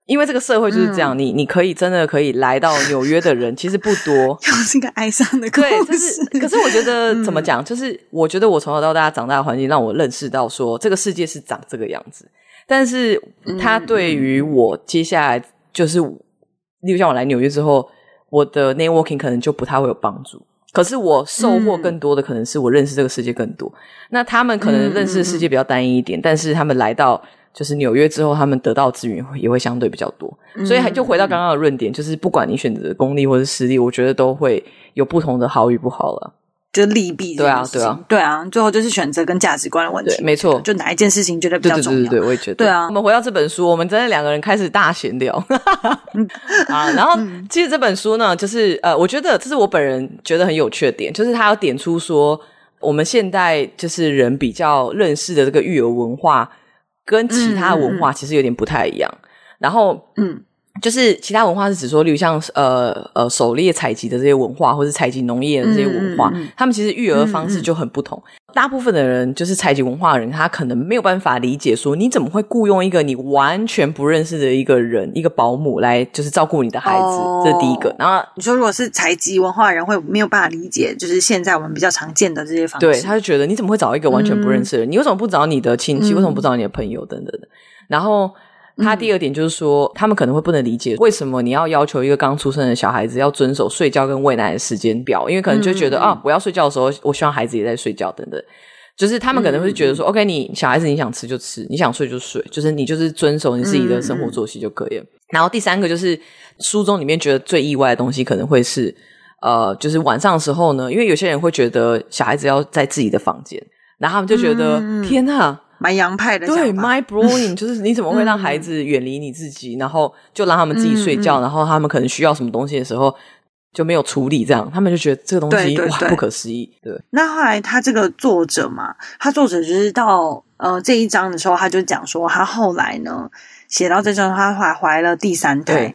因为这个社会就是这样，嗯、你你可以真的可以来到纽约的人其实不多。[LAUGHS] 就是一个哀伤的故事。对，就是。可是我觉得、嗯、怎么讲，就是我觉得我从小到大长大的环境让我认识到说这个世界是长这个样子。但是他对于我接下来就是。例如像我来纽约之后，我的 networking 可能就不太会有帮助。可是我收获更多的可能是我认识这个世界更多。嗯、那他们可能认识的世界比较单一一点，嗯、但是他们来到就是纽约之后，他们得到资源也会相对比较多。嗯、所以还就回到刚刚的论点，就是不管你选择公立或是私立，我觉得都会有不同的好与不好了。就利弊。对啊，对啊，对啊，最后就是选择跟价值观的问题。没错，就哪一件事情觉得比较重要？对对对，对，我也觉得。对啊，我们回到这本书，我们真的两个人开始大闲聊。[LAUGHS] 啊，然后其实这本书呢，就是呃，我觉得这是我本人觉得很有趣的点，就是他要点出说，我们现代就是人比较认识的这个育儿文化，跟其他文化其实有点不太一样。嗯、然后，嗯。就是其他文化是指说，例如像呃呃狩猎采集的这些文化，或是采集农业的这些文化，嗯、他们其实育儿方式就很不同。嗯、大部分的人就是采集文化的人，他可能没有办法理解说，你怎么会雇佣一个你完全不认识的一个人，一个保姆来就是照顾你的孩子？哦、这是第一个。然后你说，如果是采集文化的人，会没有办法理解，就是现在我们比较常见的这些方式。对，他就觉得你怎么会找一个完全不认识的人？嗯、你为什么不找你的亲戚？为什么不找你的朋友？等等的。然后。他第二点就是说，嗯、他们可能会不能理解为什么你要要求一个刚出生的小孩子要遵守睡觉跟喂奶的时间表，因为可能就觉得、嗯、啊，我要睡觉的时候，我希望孩子也在睡觉等等。就是他们可能会觉得说、嗯、，OK，你小孩子你想吃就吃，你想睡就睡，就是你就是遵守你自己的生活作息就可以了。嗯、然后第三个就是书中里面觉得最意外的东西，可能会是呃，就是晚上的时候呢，因为有些人会觉得小孩子要在自己的房间，然后他们就觉得、嗯、天呐。蛮洋派的，对，mind blowing，[LAUGHS] 就是你怎么会让孩子远离你自己，嗯、然后就让他们自己睡觉，嗯、然后他们可能需要什么东西的时候就没有处理，这样他们就觉得这个东西不可思议。对，那后来他这个作者嘛，他作者就是到呃这一章的时候，他就讲说，他后来呢写到这章，他怀怀了第三胎，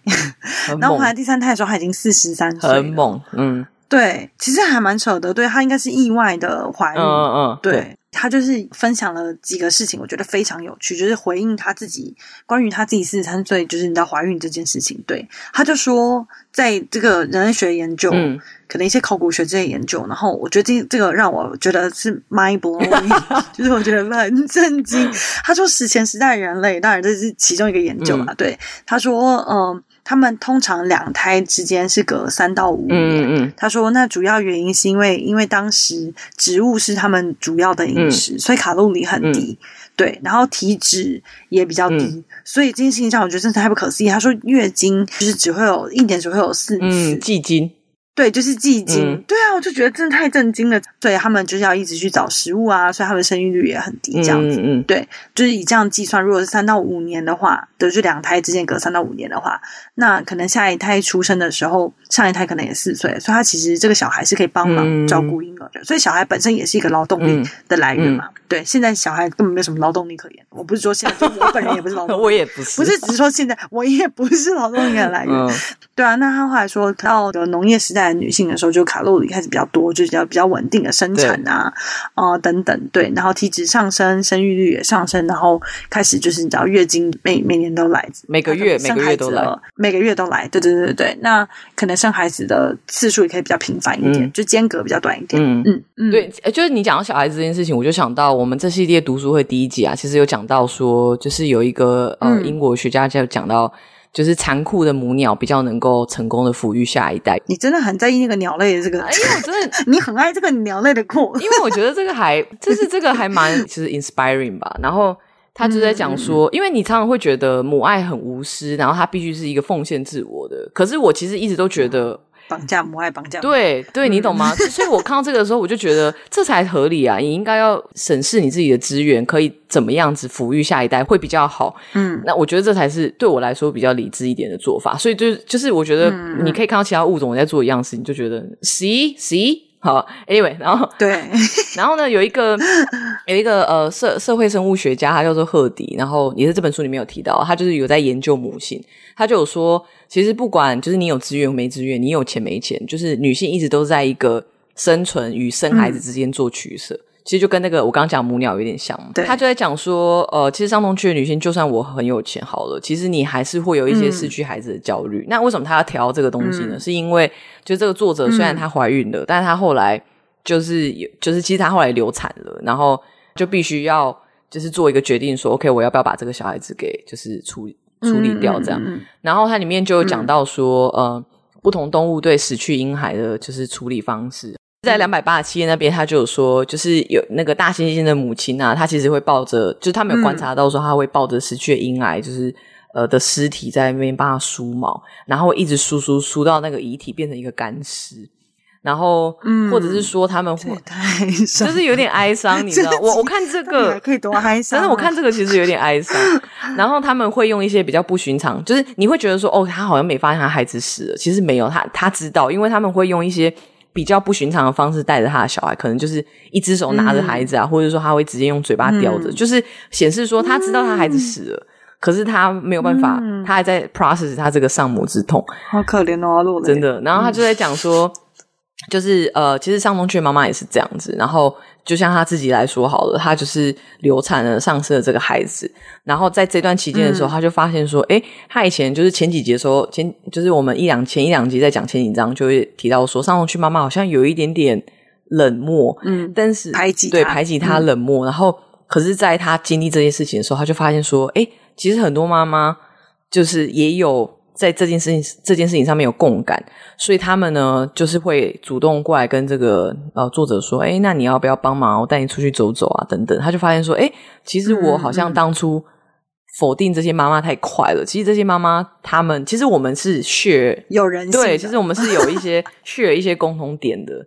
然 [LAUGHS] 后怀了第三胎的时候，他已经四十三岁，很猛，嗯，对，其实还蛮扯的，对，他应该是意外的怀孕，嗯嗯，嗯对。对他就是分享了几个事情，我觉得非常有趣，就是回应他自己关于他自己四十三岁就是你知道怀孕这件事情。对，他就说，在这个人类学研究，嗯、可能一些考古学这些研究，然后我觉得这这个让我觉得是 mind blowing，[LAUGHS] [LAUGHS] 就是我觉得很震惊。他说史前时代人类，当然这是其中一个研究嘛。嗯、对，他说，嗯、呃。他们通常两胎之间是隔三到五年。嗯嗯，他说，那主要原因是因为，因为当时植物是他们主要的饮食，嗯、所以卡路里很低。嗯、对，然后体脂也比较低，嗯、所以这件事情上我觉得真的太不可思议。他说，月经就是只会有一年只会有四次，嗯，季经。对，就是寂静。嗯、对啊，我就觉得真的太震惊了。所以他们就是要一直去找食物啊，所以他们生育率也很低。这样子，嗯嗯、对，就是以这样计算，如果是三到五年的话，就是两胎之间隔三到五年的话，那可能下一胎出生的时候，上一胎可能也四岁，所以他其实这个小孩是可以帮忙照顾婴儿的。嗯、所以小孩本身也是一个劳动力的来源嘛。对，现在小孩根本没有什么劳动力可言。我不是说现在，就我本人也不是劳动力，[LAUGHS] 我也不是，不是只是说现在我也不是劳动力的来源。嗯、对啊，那他后来说到的农业时代。在女性的时候，就卡路里开始比较多，就比较比较稳定的生产啊，啊、呃、等等，对，然后体脂上升，生育率也上升，然后开始就是你知道月经每每年都来，每个月每个月都来，每个月都来，对对对对，那可能生孩子的次数也可以比较频繁一点，嗯、就间隔比较短一点，嗯。嗯，嗯。对，就是你讲到小孩子这件事情，我就想到我们这系列读书会第一集啊，其实有讲到说，就是有一个呃英国学家就讲到。就是残酷的母鸟比较能够成功的抚育下一代。你真的很在意那个鸟类的这个？因为我真的，[LAUGHS] 你很爱这个鸟类的酷。因为我觉得这个还，就是这个还蛮其实 inspiring 吧。然后他就在讲说，嗯、因为你常常会觉得母爱很无私，然后他必须是一个奉献自我的。可是我其实一直都觉得。绑架母爱，绑架对对，你懂吗？所以，我看到这个的时候，我就觉得这才合理啊！你应该要审视你自己的资源，可以怎么样子抚育下一代会比较好。嗯，那我觉得这才是对我来说比较理智一点的做法。所以，就就是我觉得你可以看到其他物种在做一样事情，就觉得 see see 好。Anyway，然后对，[LAUGHS] 然后呢，有一个有一个呃社社会生物学家，他叫做赫迪，然后也是这本书里面有提到，他就是有在研究母性，他就有说。其实不管就是你有资源没资源，你有钱没钱，就是女性一直都在一个生存与生孩子之间做取舍。嗯、其实就跟那个我刚刚讲母鸟有点像。他就在讲说，呃，其实上东区的女性，就算我很有钱好了，其实你还是会有一些失去孩子的焦虑。嗯、那为什么他要调这个东西呢？嗯、是因为就这个作者虽然她怀孕了，嗯、但是她后来就是有，就是其实她后来流产了，然后就必须要就是做一个决定说，说 OK，我要不要把这个小孩子给就是处理。处理掉这样，然后它里面就有讲到说，嗯、呃，不同动物对死去婴孩的就是处理方式，在两百八十七页那边，他就有说，就是有那个大猩猩的母亲啊，她其实会抱着，就是他没有观察到说，他会抱着死去的婴儿，就是呃的尸体在那边帮他梳毛，然后一直梳梳梳到那个遗体变成一个干尸。然后，嗯，或者是说他们会，就是有点哀伤，你知道？我我看这个 [LAUGHS] 可以多哀伤，但是我看这个其实有点哀伤。然后他们会用一些比较不寻常，就是你会觉得说，哦，他好像没发现他孩子死了，其实没有，他他知道，因为他们会用一些比较不寻常的方式带着他的小孩，可能就是一只手拿着孩子啊，或者说他会直接用嘴巴叼着，就是显示说他知道他孩子死了，可是他没有办法，他还在 process 他这个丧母之痛，好可怜哦，真的。然后他就在讲说。就是呃，其实上东区妈妈也是这样子。然后就像她自己来说好了，她就是流产了丧失了这个孩子。然后在这段期间的时候，她、嗯、就发现说，诶，她以前就是前几集的时候，前就是我们一两前一两集在讲前几章，就会提到说，上东区妈妈好像有一点点冷漠，嗯，但是排挤对排挤她冷漠。嗯、然后可是在她经历这件事情的时候，她就发现说，诶，其实很多妈妈就是也有。在这件事情这件事情上面有共感，所以他们呢就是会主动过来跟这个呃作者说：“哎，那你要不要帮忙？我带你出去走走啊，等等。”他就发现说：“哎，其实我好像当初否定这些妈妈太快了。嗯、其实这些妈妈她们，其实我们是 share 有人性对，其实我们是有一些 share 一些共同点的。”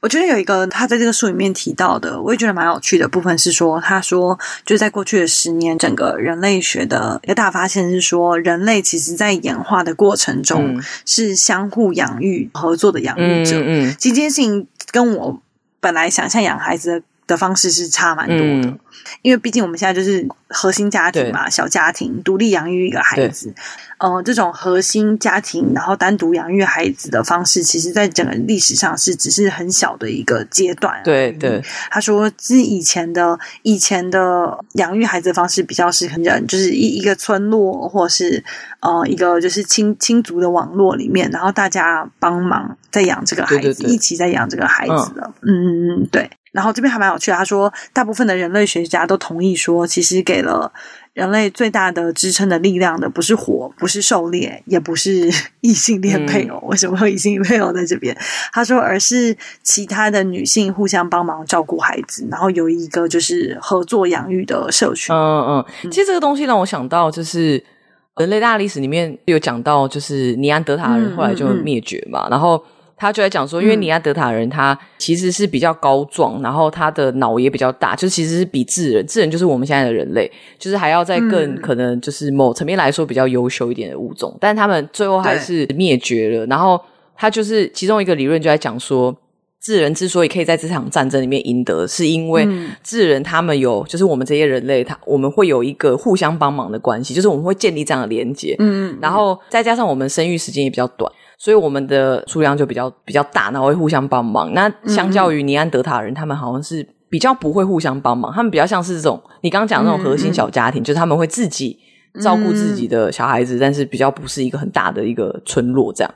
我觉得有一个他在这个书里面提到的，我也觉得蛮有趣的部分是说，他说就在过去的十年，整个人类学的一个大发现是说，人类其实在演化的过程中是相互养育、合作的养育者。嗯，嗯，这件事情跟我本来想象养孩子的。的方式是差蛮多的，嗯、因为毕竟我们现在就是核心家庭嘛，小家庭独立养育一个孩子，呃，这种核心家庭然后单独养育孩子的方式，其实在整个历史上是只是很小的一个阶段。对对，他说是以前的以前的养育孩子的方式比较是很人，就是一一个村落或是呃一个就是亲亲族的网络里面，然后大家帮忙在养这个孩子，对对对一起在养这个孩子的。嗯嗯嗯，对。然后这边还蛮有趣的，他说，大部分的人类学家都同意说，其实给了人类最大的支撑的力量的，不是火，不是狩猎，也不是 [LAUGHS] 异性恋配偶。嗯、为什么会异性恋配偶在这边？他说，而是其他的女性互相帮忙照顾孩子，然后有一个就是合作养育的社群。嗯嗯，其实这个东西让我想到，就是人类大历史里面有讲到，就是尼安德塔人后来就灭绝嘛，嗯嗯嗯然后。他就在讲说，因为尼亚德塔人他其实是比较高壮，嗯、然后他的脑也比较大，就其实是比智人，智人就是我们现在的人类，就是还要再更、嗯、可能就是某层面来说比较优秀一点的物种，但他们最后还是灭绝了。然后他就是其中一个理论就在讲说，智人之所以可以在这场战争里面赢得，是因为智人他们有，就是我们这些人类，他我们会有一个互相帮忙的关系，就是我们会建立这样的连接，嗯，然后再加上我们生育时间也比较短。所以我们的数量就比较比较大，然后会互相帮忙。那相较于尼安德塔人，嗯、他们好像是比较不会互相帮忙，他们比较像是这种你刚刚讲的那种核心小家庭，嗯、就是他们会自己照顾自己的小孩子，嗯、但是比较不是一个很大的一个村落这样。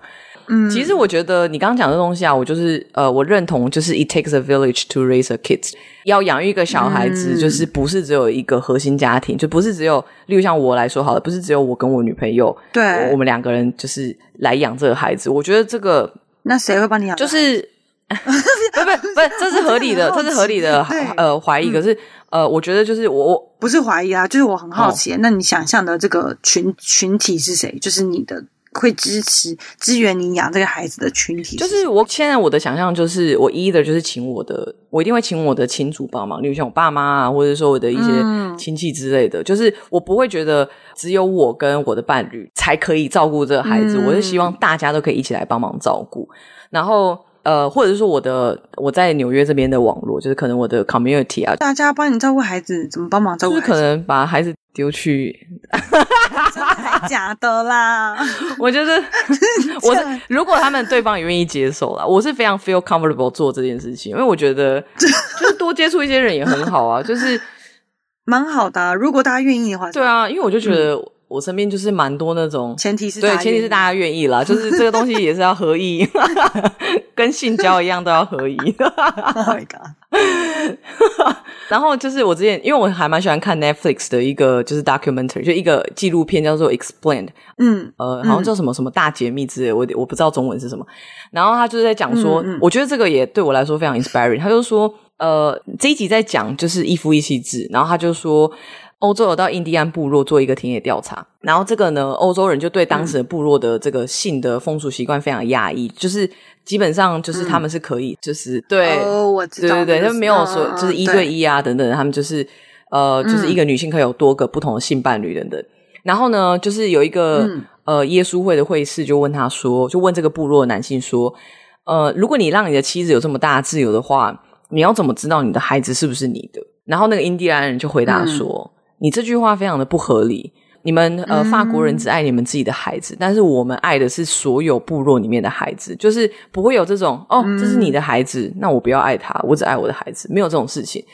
嗯，其实我觉得你刚刚讲的东西啊，我就是呃，我认同，就是 it takes a village to raise a kid。要养育一个小孩子，就是不是只有一个核心家庭，嗯、就不是只有，例如像我来说好了，不是只有我跟我女朋友，对，我，我们两个人就是来养这个孩子。我觉得这个，那谁会帮你养？就是 [LAUGHS] 不不不，这是合理的，这是合理的，呃，怀疑。可是呃，我觉得就是我不是怀疑啊，就是我很好奇，哦、那你想象的这个群群体是谁？就是你的。会支持支援你养这个孩子的群体是，就是我现在我的想象就是，我 either 就是请我的，我一定会请我的亲属帮忙，例如像我爸妈啊，或者说我的一些亲戚之类的。嗯、就是我不会觉得只有我跟我的伴侣才可以照顾这个孩子，嗯、我是希望大家都可以一起来帮忙照顾。然后呃，或者是说我的我在纽约这边的网络，就是可能我的 community 啊，大家帮你照顾孩子，怎么帮忙照顾可能把孩子丢去。假的啦！[LAUGHS] 我觉得 [LAUGHS] 我是如果他们对方也愿意接受啦，我是非常 feel comfortable 做这件事情，因为我觉得 [LAUGHS] 就是多接触一些人也很好啊，就是蛮好的啊。如果大家愿意的话，对啊，因为我就觉得我身边就是蛮多那种，前提是对，前提是大家愿意啦，就是这个东西也是要合意，[LAUGHS] 跟性交一样都要合意。[LAUGHS] Oh my god！[LAUGHS] 然后就是我之前，因为我还蛮喜欢看 Netflix 的一个就是 documentary，就一个纪录片叫做 Explained，嗯，呃，好像叫什么什么大解密之类，我我不知道中文是什么。然后他就是在讲说，嗯嗯、我觉得这个也对我来说非常 inspiring。他就说，呃，这一集在讲就是一夫一妻制，然后他就说，欧洲有到印第安部落做一个田野调查，然后这个呢，欧洲人就对当时的部落的这个性的风俗习惯非常压抑，就是基本上就是他们是可以，就是对，哦，我知道，对对对，他们没有说就是一对一啊等等，他们就是呃，就是一个女性可以有多个不同的性伴侣等等。然后呢，就是有一个呃耶稣会的会士就问他说，就问这个部落的男性说，呃，如果你让你的妻子有这么大的自由的话，你要怎么知道你的孩子是不是你的？然后那个印第安人就回答说，你这句话非常的不合理。你们呃法国人只爱你们自己的孩子，但是我们爱的是所有部落里面的孩子，就是不会有这种哦，这是你的孩子，那我不要爱他，我只爱我的孩子，没有这种事情。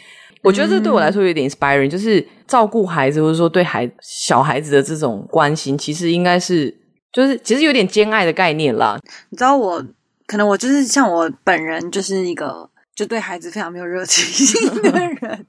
我觉得这对我来说有点 inspiring，就是照顾孩子或者说对孩小孩子的这种关心，其实应该是就是其实有点兼爱的概念啦。你知道我可能我就是像我本人就是一个就对孩子非常没有热情 [LAUGHS] 心的人。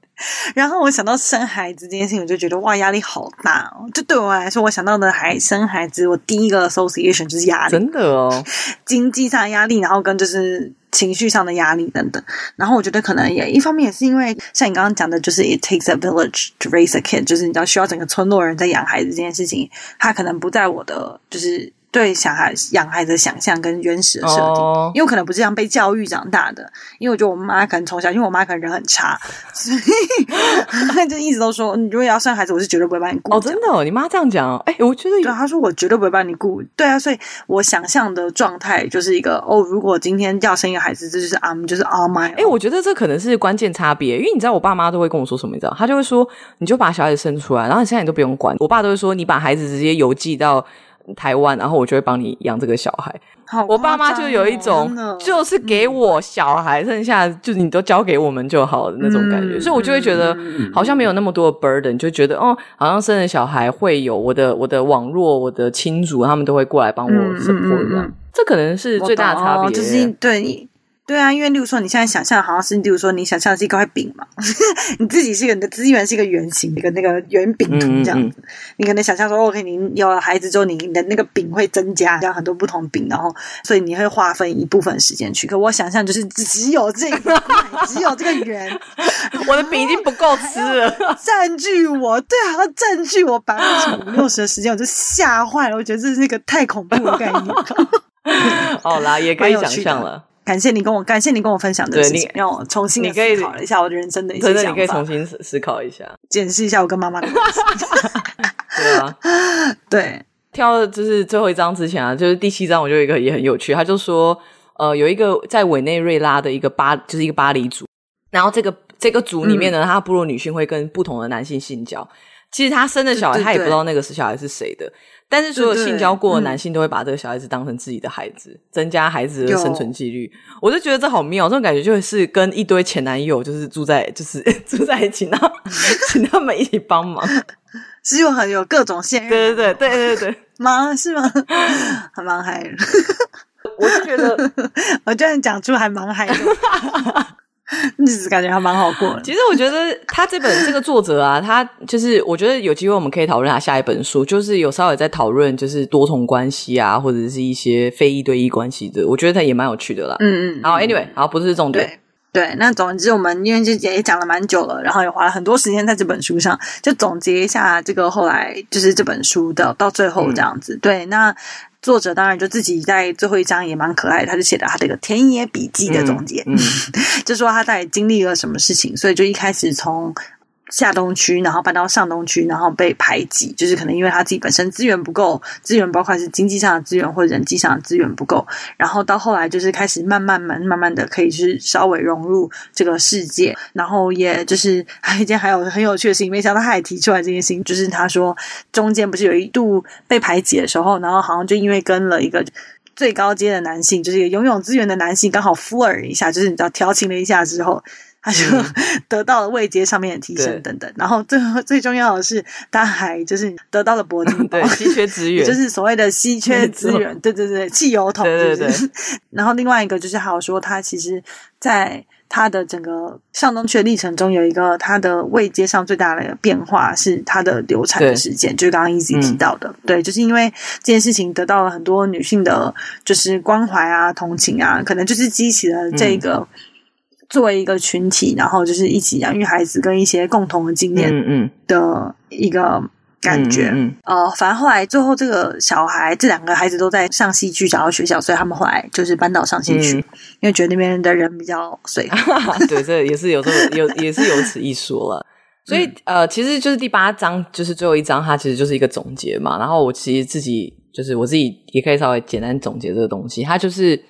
然后我想到生孩子这件事情，我就觉得哇，压力好大哦！就对我来说，我想到的孩生孩子，我第一个 association 就是压力，真的哦，经济上的压力，然后跟就是情绪上的压力等等。然后我觉得可能也一方面也是因为像你刚刚讲的，就是 it takes a village to raise a kid，就是你知道需要整个村落人在养孩子这件事情，他可能不在我的就是。对小孩养孩子的想象跟原始的设定，oh. 因为我可能不是这样被教育长大的，因为我觉得我妈可能从小，因为我妈可能人很差，所以 [LAUGHS] 就一直都说，你如果要生孩子，我是绝对不会帮你顾。哦，真的哦，你妈这样讲哦，哎，我觉得她说我绝对不会帮你顾。对啊，所以我想象的状态就是一个哦，如果今天要生一个孩子，这就是 I'm 就是 on my。哎，我觉得这可能是关键差别，因为你知道我爸妈都会跟我说什么，你知道，他就会说，你就把小孩子生出来，然后你现在你都不用管。我爸都会说，你把孩子直接邮寄到。台湾，然后我就会帮你养这个小孩。好，我爸妈就有一种，就是给我小孩，剩下就是你都交给我们就好的那种感觉，嗯、所以我就会觉得好像没有那么多的 burden，就觉得哦，好像生了小孩会有我的我的网络，我的亲族他们都会过来帮我 support 这样，这可能是最大的差别，就是对。对啊，因为例如说你现在想象好像是，例如说你想象是一块饼嘛，[LAUGHS] 你自己是一个你的资源是一个圆形的一个那个圆饼图这样子，嗯嗯、你可能想象说，OK，你有了孩子之后，你的那个饼会增加，这样很多不同饼，然后所以你会划分一部分时间去。可我想象就是只有这个块，只有这个圆，[LAUGHS] 我的饼已经不够吃了，[LAUGHS] 占据我，对啊，占据我百分之五六十的时间，我就吓坏了。我觉得这是一个太恐怖的概念。好啦，也可以想象了。感谢你跟我，感谢你跟我分享的事情，让我重新思考了一下我的人生的一些想法。真的，你可以重新思思考一下，检视一下我跟妈妈的关系。对啊，[LAUGHS] 对，挑的就是最后一章之前啊，就是第七章，我就有一个也很有趣。他就说，呃，有一个在委内瑞拉的一个巴，就是一个巴黎族，然后这个这个族里面呢，他、嗯、部落女性会跟不同的男性性交。其实他生的小孩，他也不知道那个是小孩是谁的。对对对，但是所有性交过的男性都会把这个小孩子当成自己的孩子，嗯、增加孩子的生存几率。我就觉得这好妙，这种感觉就是跟一堆前男友就是住在就是 [LAUGHS] 住在一起，然后 [LAUGHS] 请他们一起帮忙，是有很有各种现任。对对对对对对，吗？是吗？[LAUGHS] 还蛮嗨的。我就觉得，我居然讲出还蛮嗨的。[LAUGHS] 日子感觉还蛮好过的。其实我觉得他这本这个作者啊，他就是我觉得有机会我们可以讨论他下一本书，就是有稍微在讨论就是多重关系啊，或者是一些非一对一关系的，我觉得他也蛮有趣的啦。嗯嗯。然后 anyway，好，不是重点。对对，那总之我们因为这节也讲了蛮久了，然后也花了很多时间在这本书上，就总结一下这个后来就是这本书的到最后这样子。嗯、对，那。作者当然就自己在最后一章也蛮可爱的，他就写了他这个田野笔记的总结，嗯嗯、[LAUGHS] 就说他在经历了什么事情，所以就一开始从。下东区，然后搬到上东区，然后被排挤，就是可能因为他自己本身资源不够，资源包括是经济上的资源或者人际上的资源不够，然后到后来就是开始慢慢慢慢慢的可以是稍微融入这个世界，然后也就是还有一件还有很有趣的事情，没想到他也提出来这件事情，就是他说中间不是有一度被排挤的时候，然后好像就因为跟了一个最高阶的男性，就是一个拥有资源的男性，刚好 f l r 一下，就是你知道调情了一下之后。他就 [LAUGHS] 得到了位阶上面的提升等等，然后最后最重要的是，他还就是得到了铂金包，[LAUGHS] 对，稀缺资源，就是所谓的稀缺资源，对对对，汽油桶，对对对。[LAUGHS] 然后另外一个就是还有说，他其实在他的整个上东区的历程中，有一个他的位阶上最大的变化是他的流产的事件，就是刚刚 Easy 提到的，对，就是因为这件事情得到了很多女性的，就是关怀啊、同情啊，可能就是激起了这个。作为一个群体，然后就是一起养育孩子，跟一些共同的经验，嗯嗯的一个感觉。嗯嗯呃，反正后来最后这个小孩，这两个孩子都在上戏剧找到学校，所以他们后来就是搬到上戏剧，嗯因为觉得那边的人比较随 [LAUGHS] 和。对，这也是有这么有也是有此一说了。所以呃，其实就是第八章，就是最后一章，它其实就是一个总结嘛。然后我其实自己就是我自己也可以稍微简单总结这个东西。它就是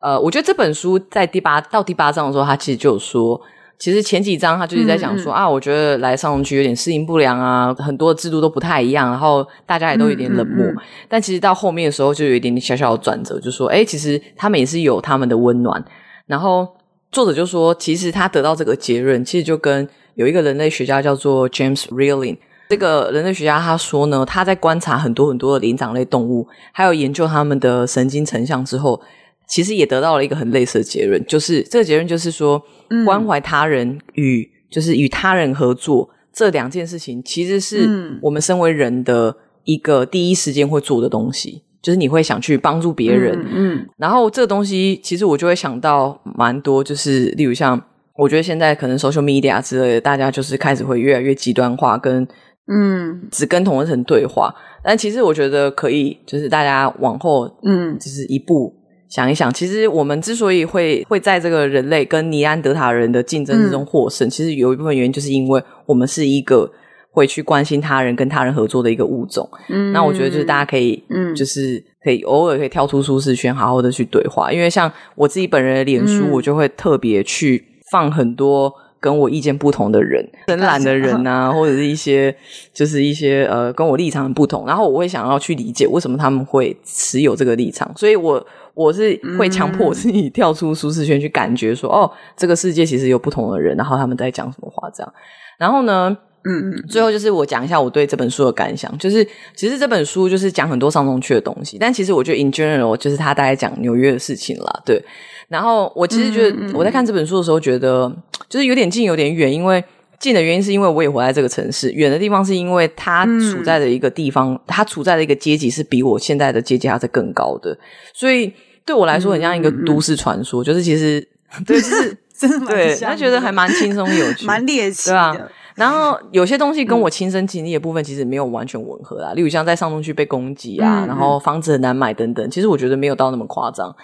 呃，我觉得这本书在第八到第八章的时候，他其实就有说，其实前几章他就是在讲说、啊，我觉得来上东区有点适应不良啊，很多制度都不太一样，然后大家也都有点冷漠。嗯嗯嗯、但其实到后面的时候，就有一点点小小的转折，就说，哎，其实他们也是有他们的温暖。然后作者就说，其实他得到这个结论，其实就跟有一个人类学家叫做 James Reeling，这个人类学家他说呢，他在观察很多很多的灵长类动物，还有研究他们的神经成像之后，其实也得到了一个很类似的结论，就是这个结论就是说，关怀他人与、嗯、就是与他人合作这两件事情，其实是我们身为人的一个第一时间会做的东西，就是你会想去帮助别人，嗯，嗯。然后这个东西其实我就会想到蛮多，就是例如像。我觉得现在可能 social media 之类的，大家就是开始会越来越极端化，跟嗯，只跟同温层对话。但其实我觉得可以，就是大家往后嗯，就是一步想一想，其实我们之所以会会在这个人类跟尼安德塔人的竞争之中获胜，嗯、其实有一部分原因就是因为我们是一个会去关心他人、跟他人合作的一个物种。嗯，那我觉得就是大家可以，嗯，就是可以偶尔可以跳出舒适圈，好好的去对话。因为像我自己本人的脸书，我就会特别去。放很多跟我意见不同的人，[LAUGHS] 很懒的人啊，或者是一些就是一些呃跟我立场不同，然后我会想要去理解为什么他们会持有这个立场，所以我我是会强迫自己跳出舒适圈，去感觉说、嗯、哦，这个世界其实有不同的人，然后他们在讲什么话这样。然后呢，嗯嗯，最后就是我讲一下我对这本书的感想，就是其实这本书就是讲很多上东区的东西，但其实我觉得 in general 就是他大概讲纽约的事情啦，对。然后我其实觉得我在看这本书的时候，觉得就是有点近有点远，因为近的原因是因为我也活在这个城市，远的地方是因为他处在的一个地方，他处在的一个阶级是比我现在的阶级还是更高的，所以对我来说很像一个都市传说，就是其实对，就是真的对，他觉得还蛮轻松有趣，蛮猎奇，对啊。然后有些东西跟我亲身经历的部分其实没有完全吻合啦，例如像在上东区被攻击啊，然后房子很难买等等，其实我觉得没有到那么夸张。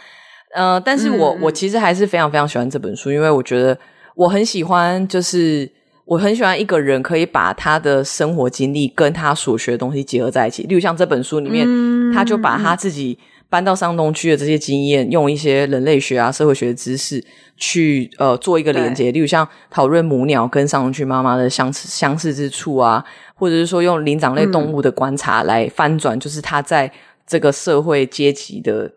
呃，但是我我其实还是非常非常喜欢这本书，因为我觉得我很喜欢，就是我很喜欢一个人可以把他的生活经历跟他所学的东西结合在一起。例如像这本书里面，他就把他自己搬到上东区的这些经验，用一些人类学啊、社会学的知识去呃做一个连接。例如像讨论母鸟跟上东区妈妈的相似相似之处啊，或者是说用灵长类动物的观察来翻转，就是它在这个社会阶级的。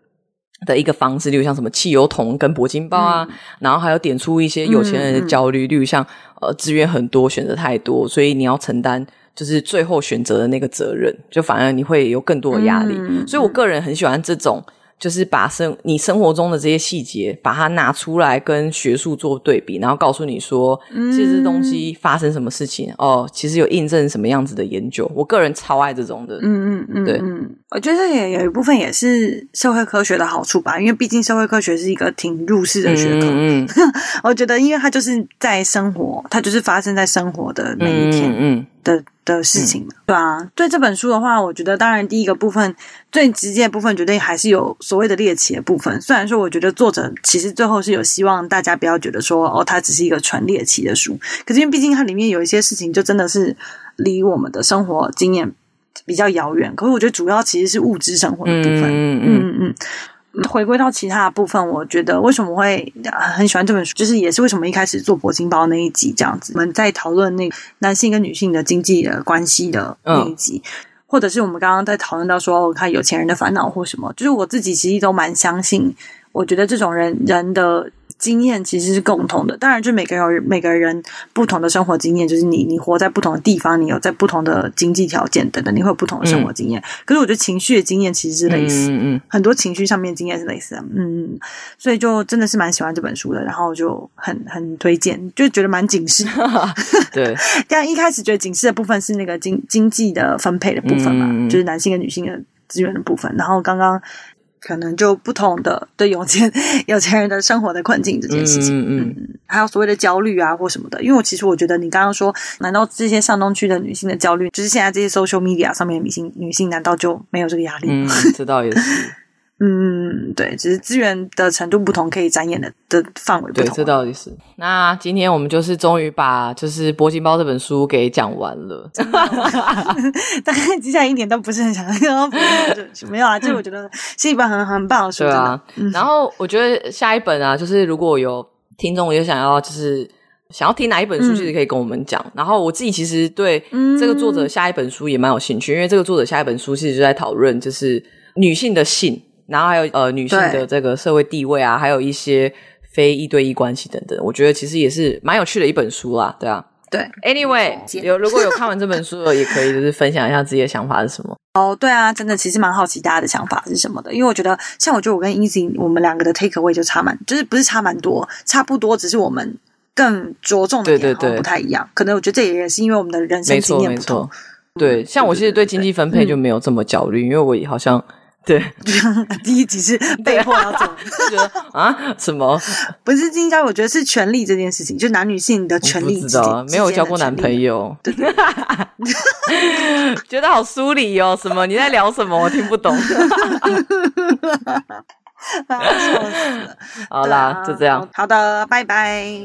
的一个方式，例如像什么汽油桶跟铂金包啊，嗯、然后还有点出一些有钱人的焦虑，例如像呃资源很多，选择太多，所以你要承担就是最后选择的那个责任，就反而你会有更多的压力。嗯、所以我个人很喜欢这种。就是把生你生活中的这些细节，把它拿出来跟学术做对比，然后告诉你说，嗯、这些东西发生什么事情哦，其实有印证什么样子的研究。我个人超爱这种的，嗯嗯嗯，对嗯，我觉得也有一部分也是社会科学的好处吧，因为毕竟社会科学是一个挺入世的学科。嗯，嗯 [LAUGHS] 我觉得因为它就是在生活，它就是发生在生活的每一天，嗯。嗯的的事情嘛，嗯、对啊，对这本书的话，我觉得当然第一个部分最直接的部分，绝对还是有所谓的猎奇的部分。虽然说，我觉得作者其实最后是有希望大家不要觉得说哦，它只是一个纯猎奇的书。可是因为毕竟它里面有一些事情，就真的是离我们的生活经验比较遥远。可是我觉得主要其实是物质生活的部分。嗯。嗯嗯回归到其他的部分，我觉得为什么会很喜欢这本书，就是也是为什么一开始做铂金包那一集这样子，我们在讨论那个男性跟女性的经济的关系的那一集，嗯、或者是我们刚刚在讨论到说，看有钱人的烦恼或什么，就是我自己其实都蛮相信，我觉得这种人人的。经验其实是共同的，当然就每个人每个人不同的生活经验，就是你你活在不同的地方，你有在不同的经济条件等等，你会有不同的生活经验。嗯、可是我觉得情绪的经验其实是类似，嗯嗯，很多情绪上面经验是类似的，嗯，所以就真的是蛮喜欢这本书的，然后就很很推荐，就觉得蛮警示。[LAUGHS] 对，[LAUGHS] 但一开始觉得警示的部分是那个经经济的分配的部分嘛，嗯、就是男性跟女性的资源的部分，然后刚刚。可能就不同的 [LAUGHS] 对有钱 [LAUGHS] 有钱人的生活的困境这件事情，嗯嗯，还有所谓的焦虑啊或什么的，因为我其实我觉得你刚刚说，难道这些上东区的女性的焦虑，就是现在这些 social media 上面的女性女性，难道就没有这个压力吗？嗯，这倒也是。嗯，对，只是资源的程度不同，可以展演的的范围不同。对，这倒也是。那今天我们就是终于把就是《铂金包》这本书给讲完了。[LAUGHS] 大概接下来一点都不是很想要，[LAUGHS] 没有啊，就我觉得是一本很很棒的书。对啊，嗯、然后我觉得下一本啊，就是如果有听众有想要，就是想要听哪一本书，其实可以跟我们讲。嗯、然后我自己其实对这个作者下一本书也蛮有兴趣，嗯、因为这个作者下一本书其实就在讨论就是女性的性。然后还有呃女性的这个社会地位啊，还有一些非一对一关系等等，我觉得其实也是蛮有趣的一本书啦，对啊。对，Anyway，有如果有看完这本书的，也可以就是分享一下自己的想法是什么。[LAUGHS] 哦，对啊，真的其实蛮好奇大家的想法是什么的，因为我觉得像我觉得我跟 Easy 我们两个的 take away 就差蛮，就是不是差蛮多，差不多，只是我们更着重的点不太一样。对对对，可能我觉得这也是因为我们的人生经验不同。对，像我其实对经济分配就没有这么焦虑，因为我好像。对，[LAUGHS] 第一集是被迫要走，觉得啊什么？不是金交，我觉得是权利这件事情，就男女性的权利。道，没有交过男朋友，对对 [LAUGHS] 觉得好疏离哦。什么？你在聊什么？我听不懂。[LAUGHS] 好啦，就这样。好的，拜拜。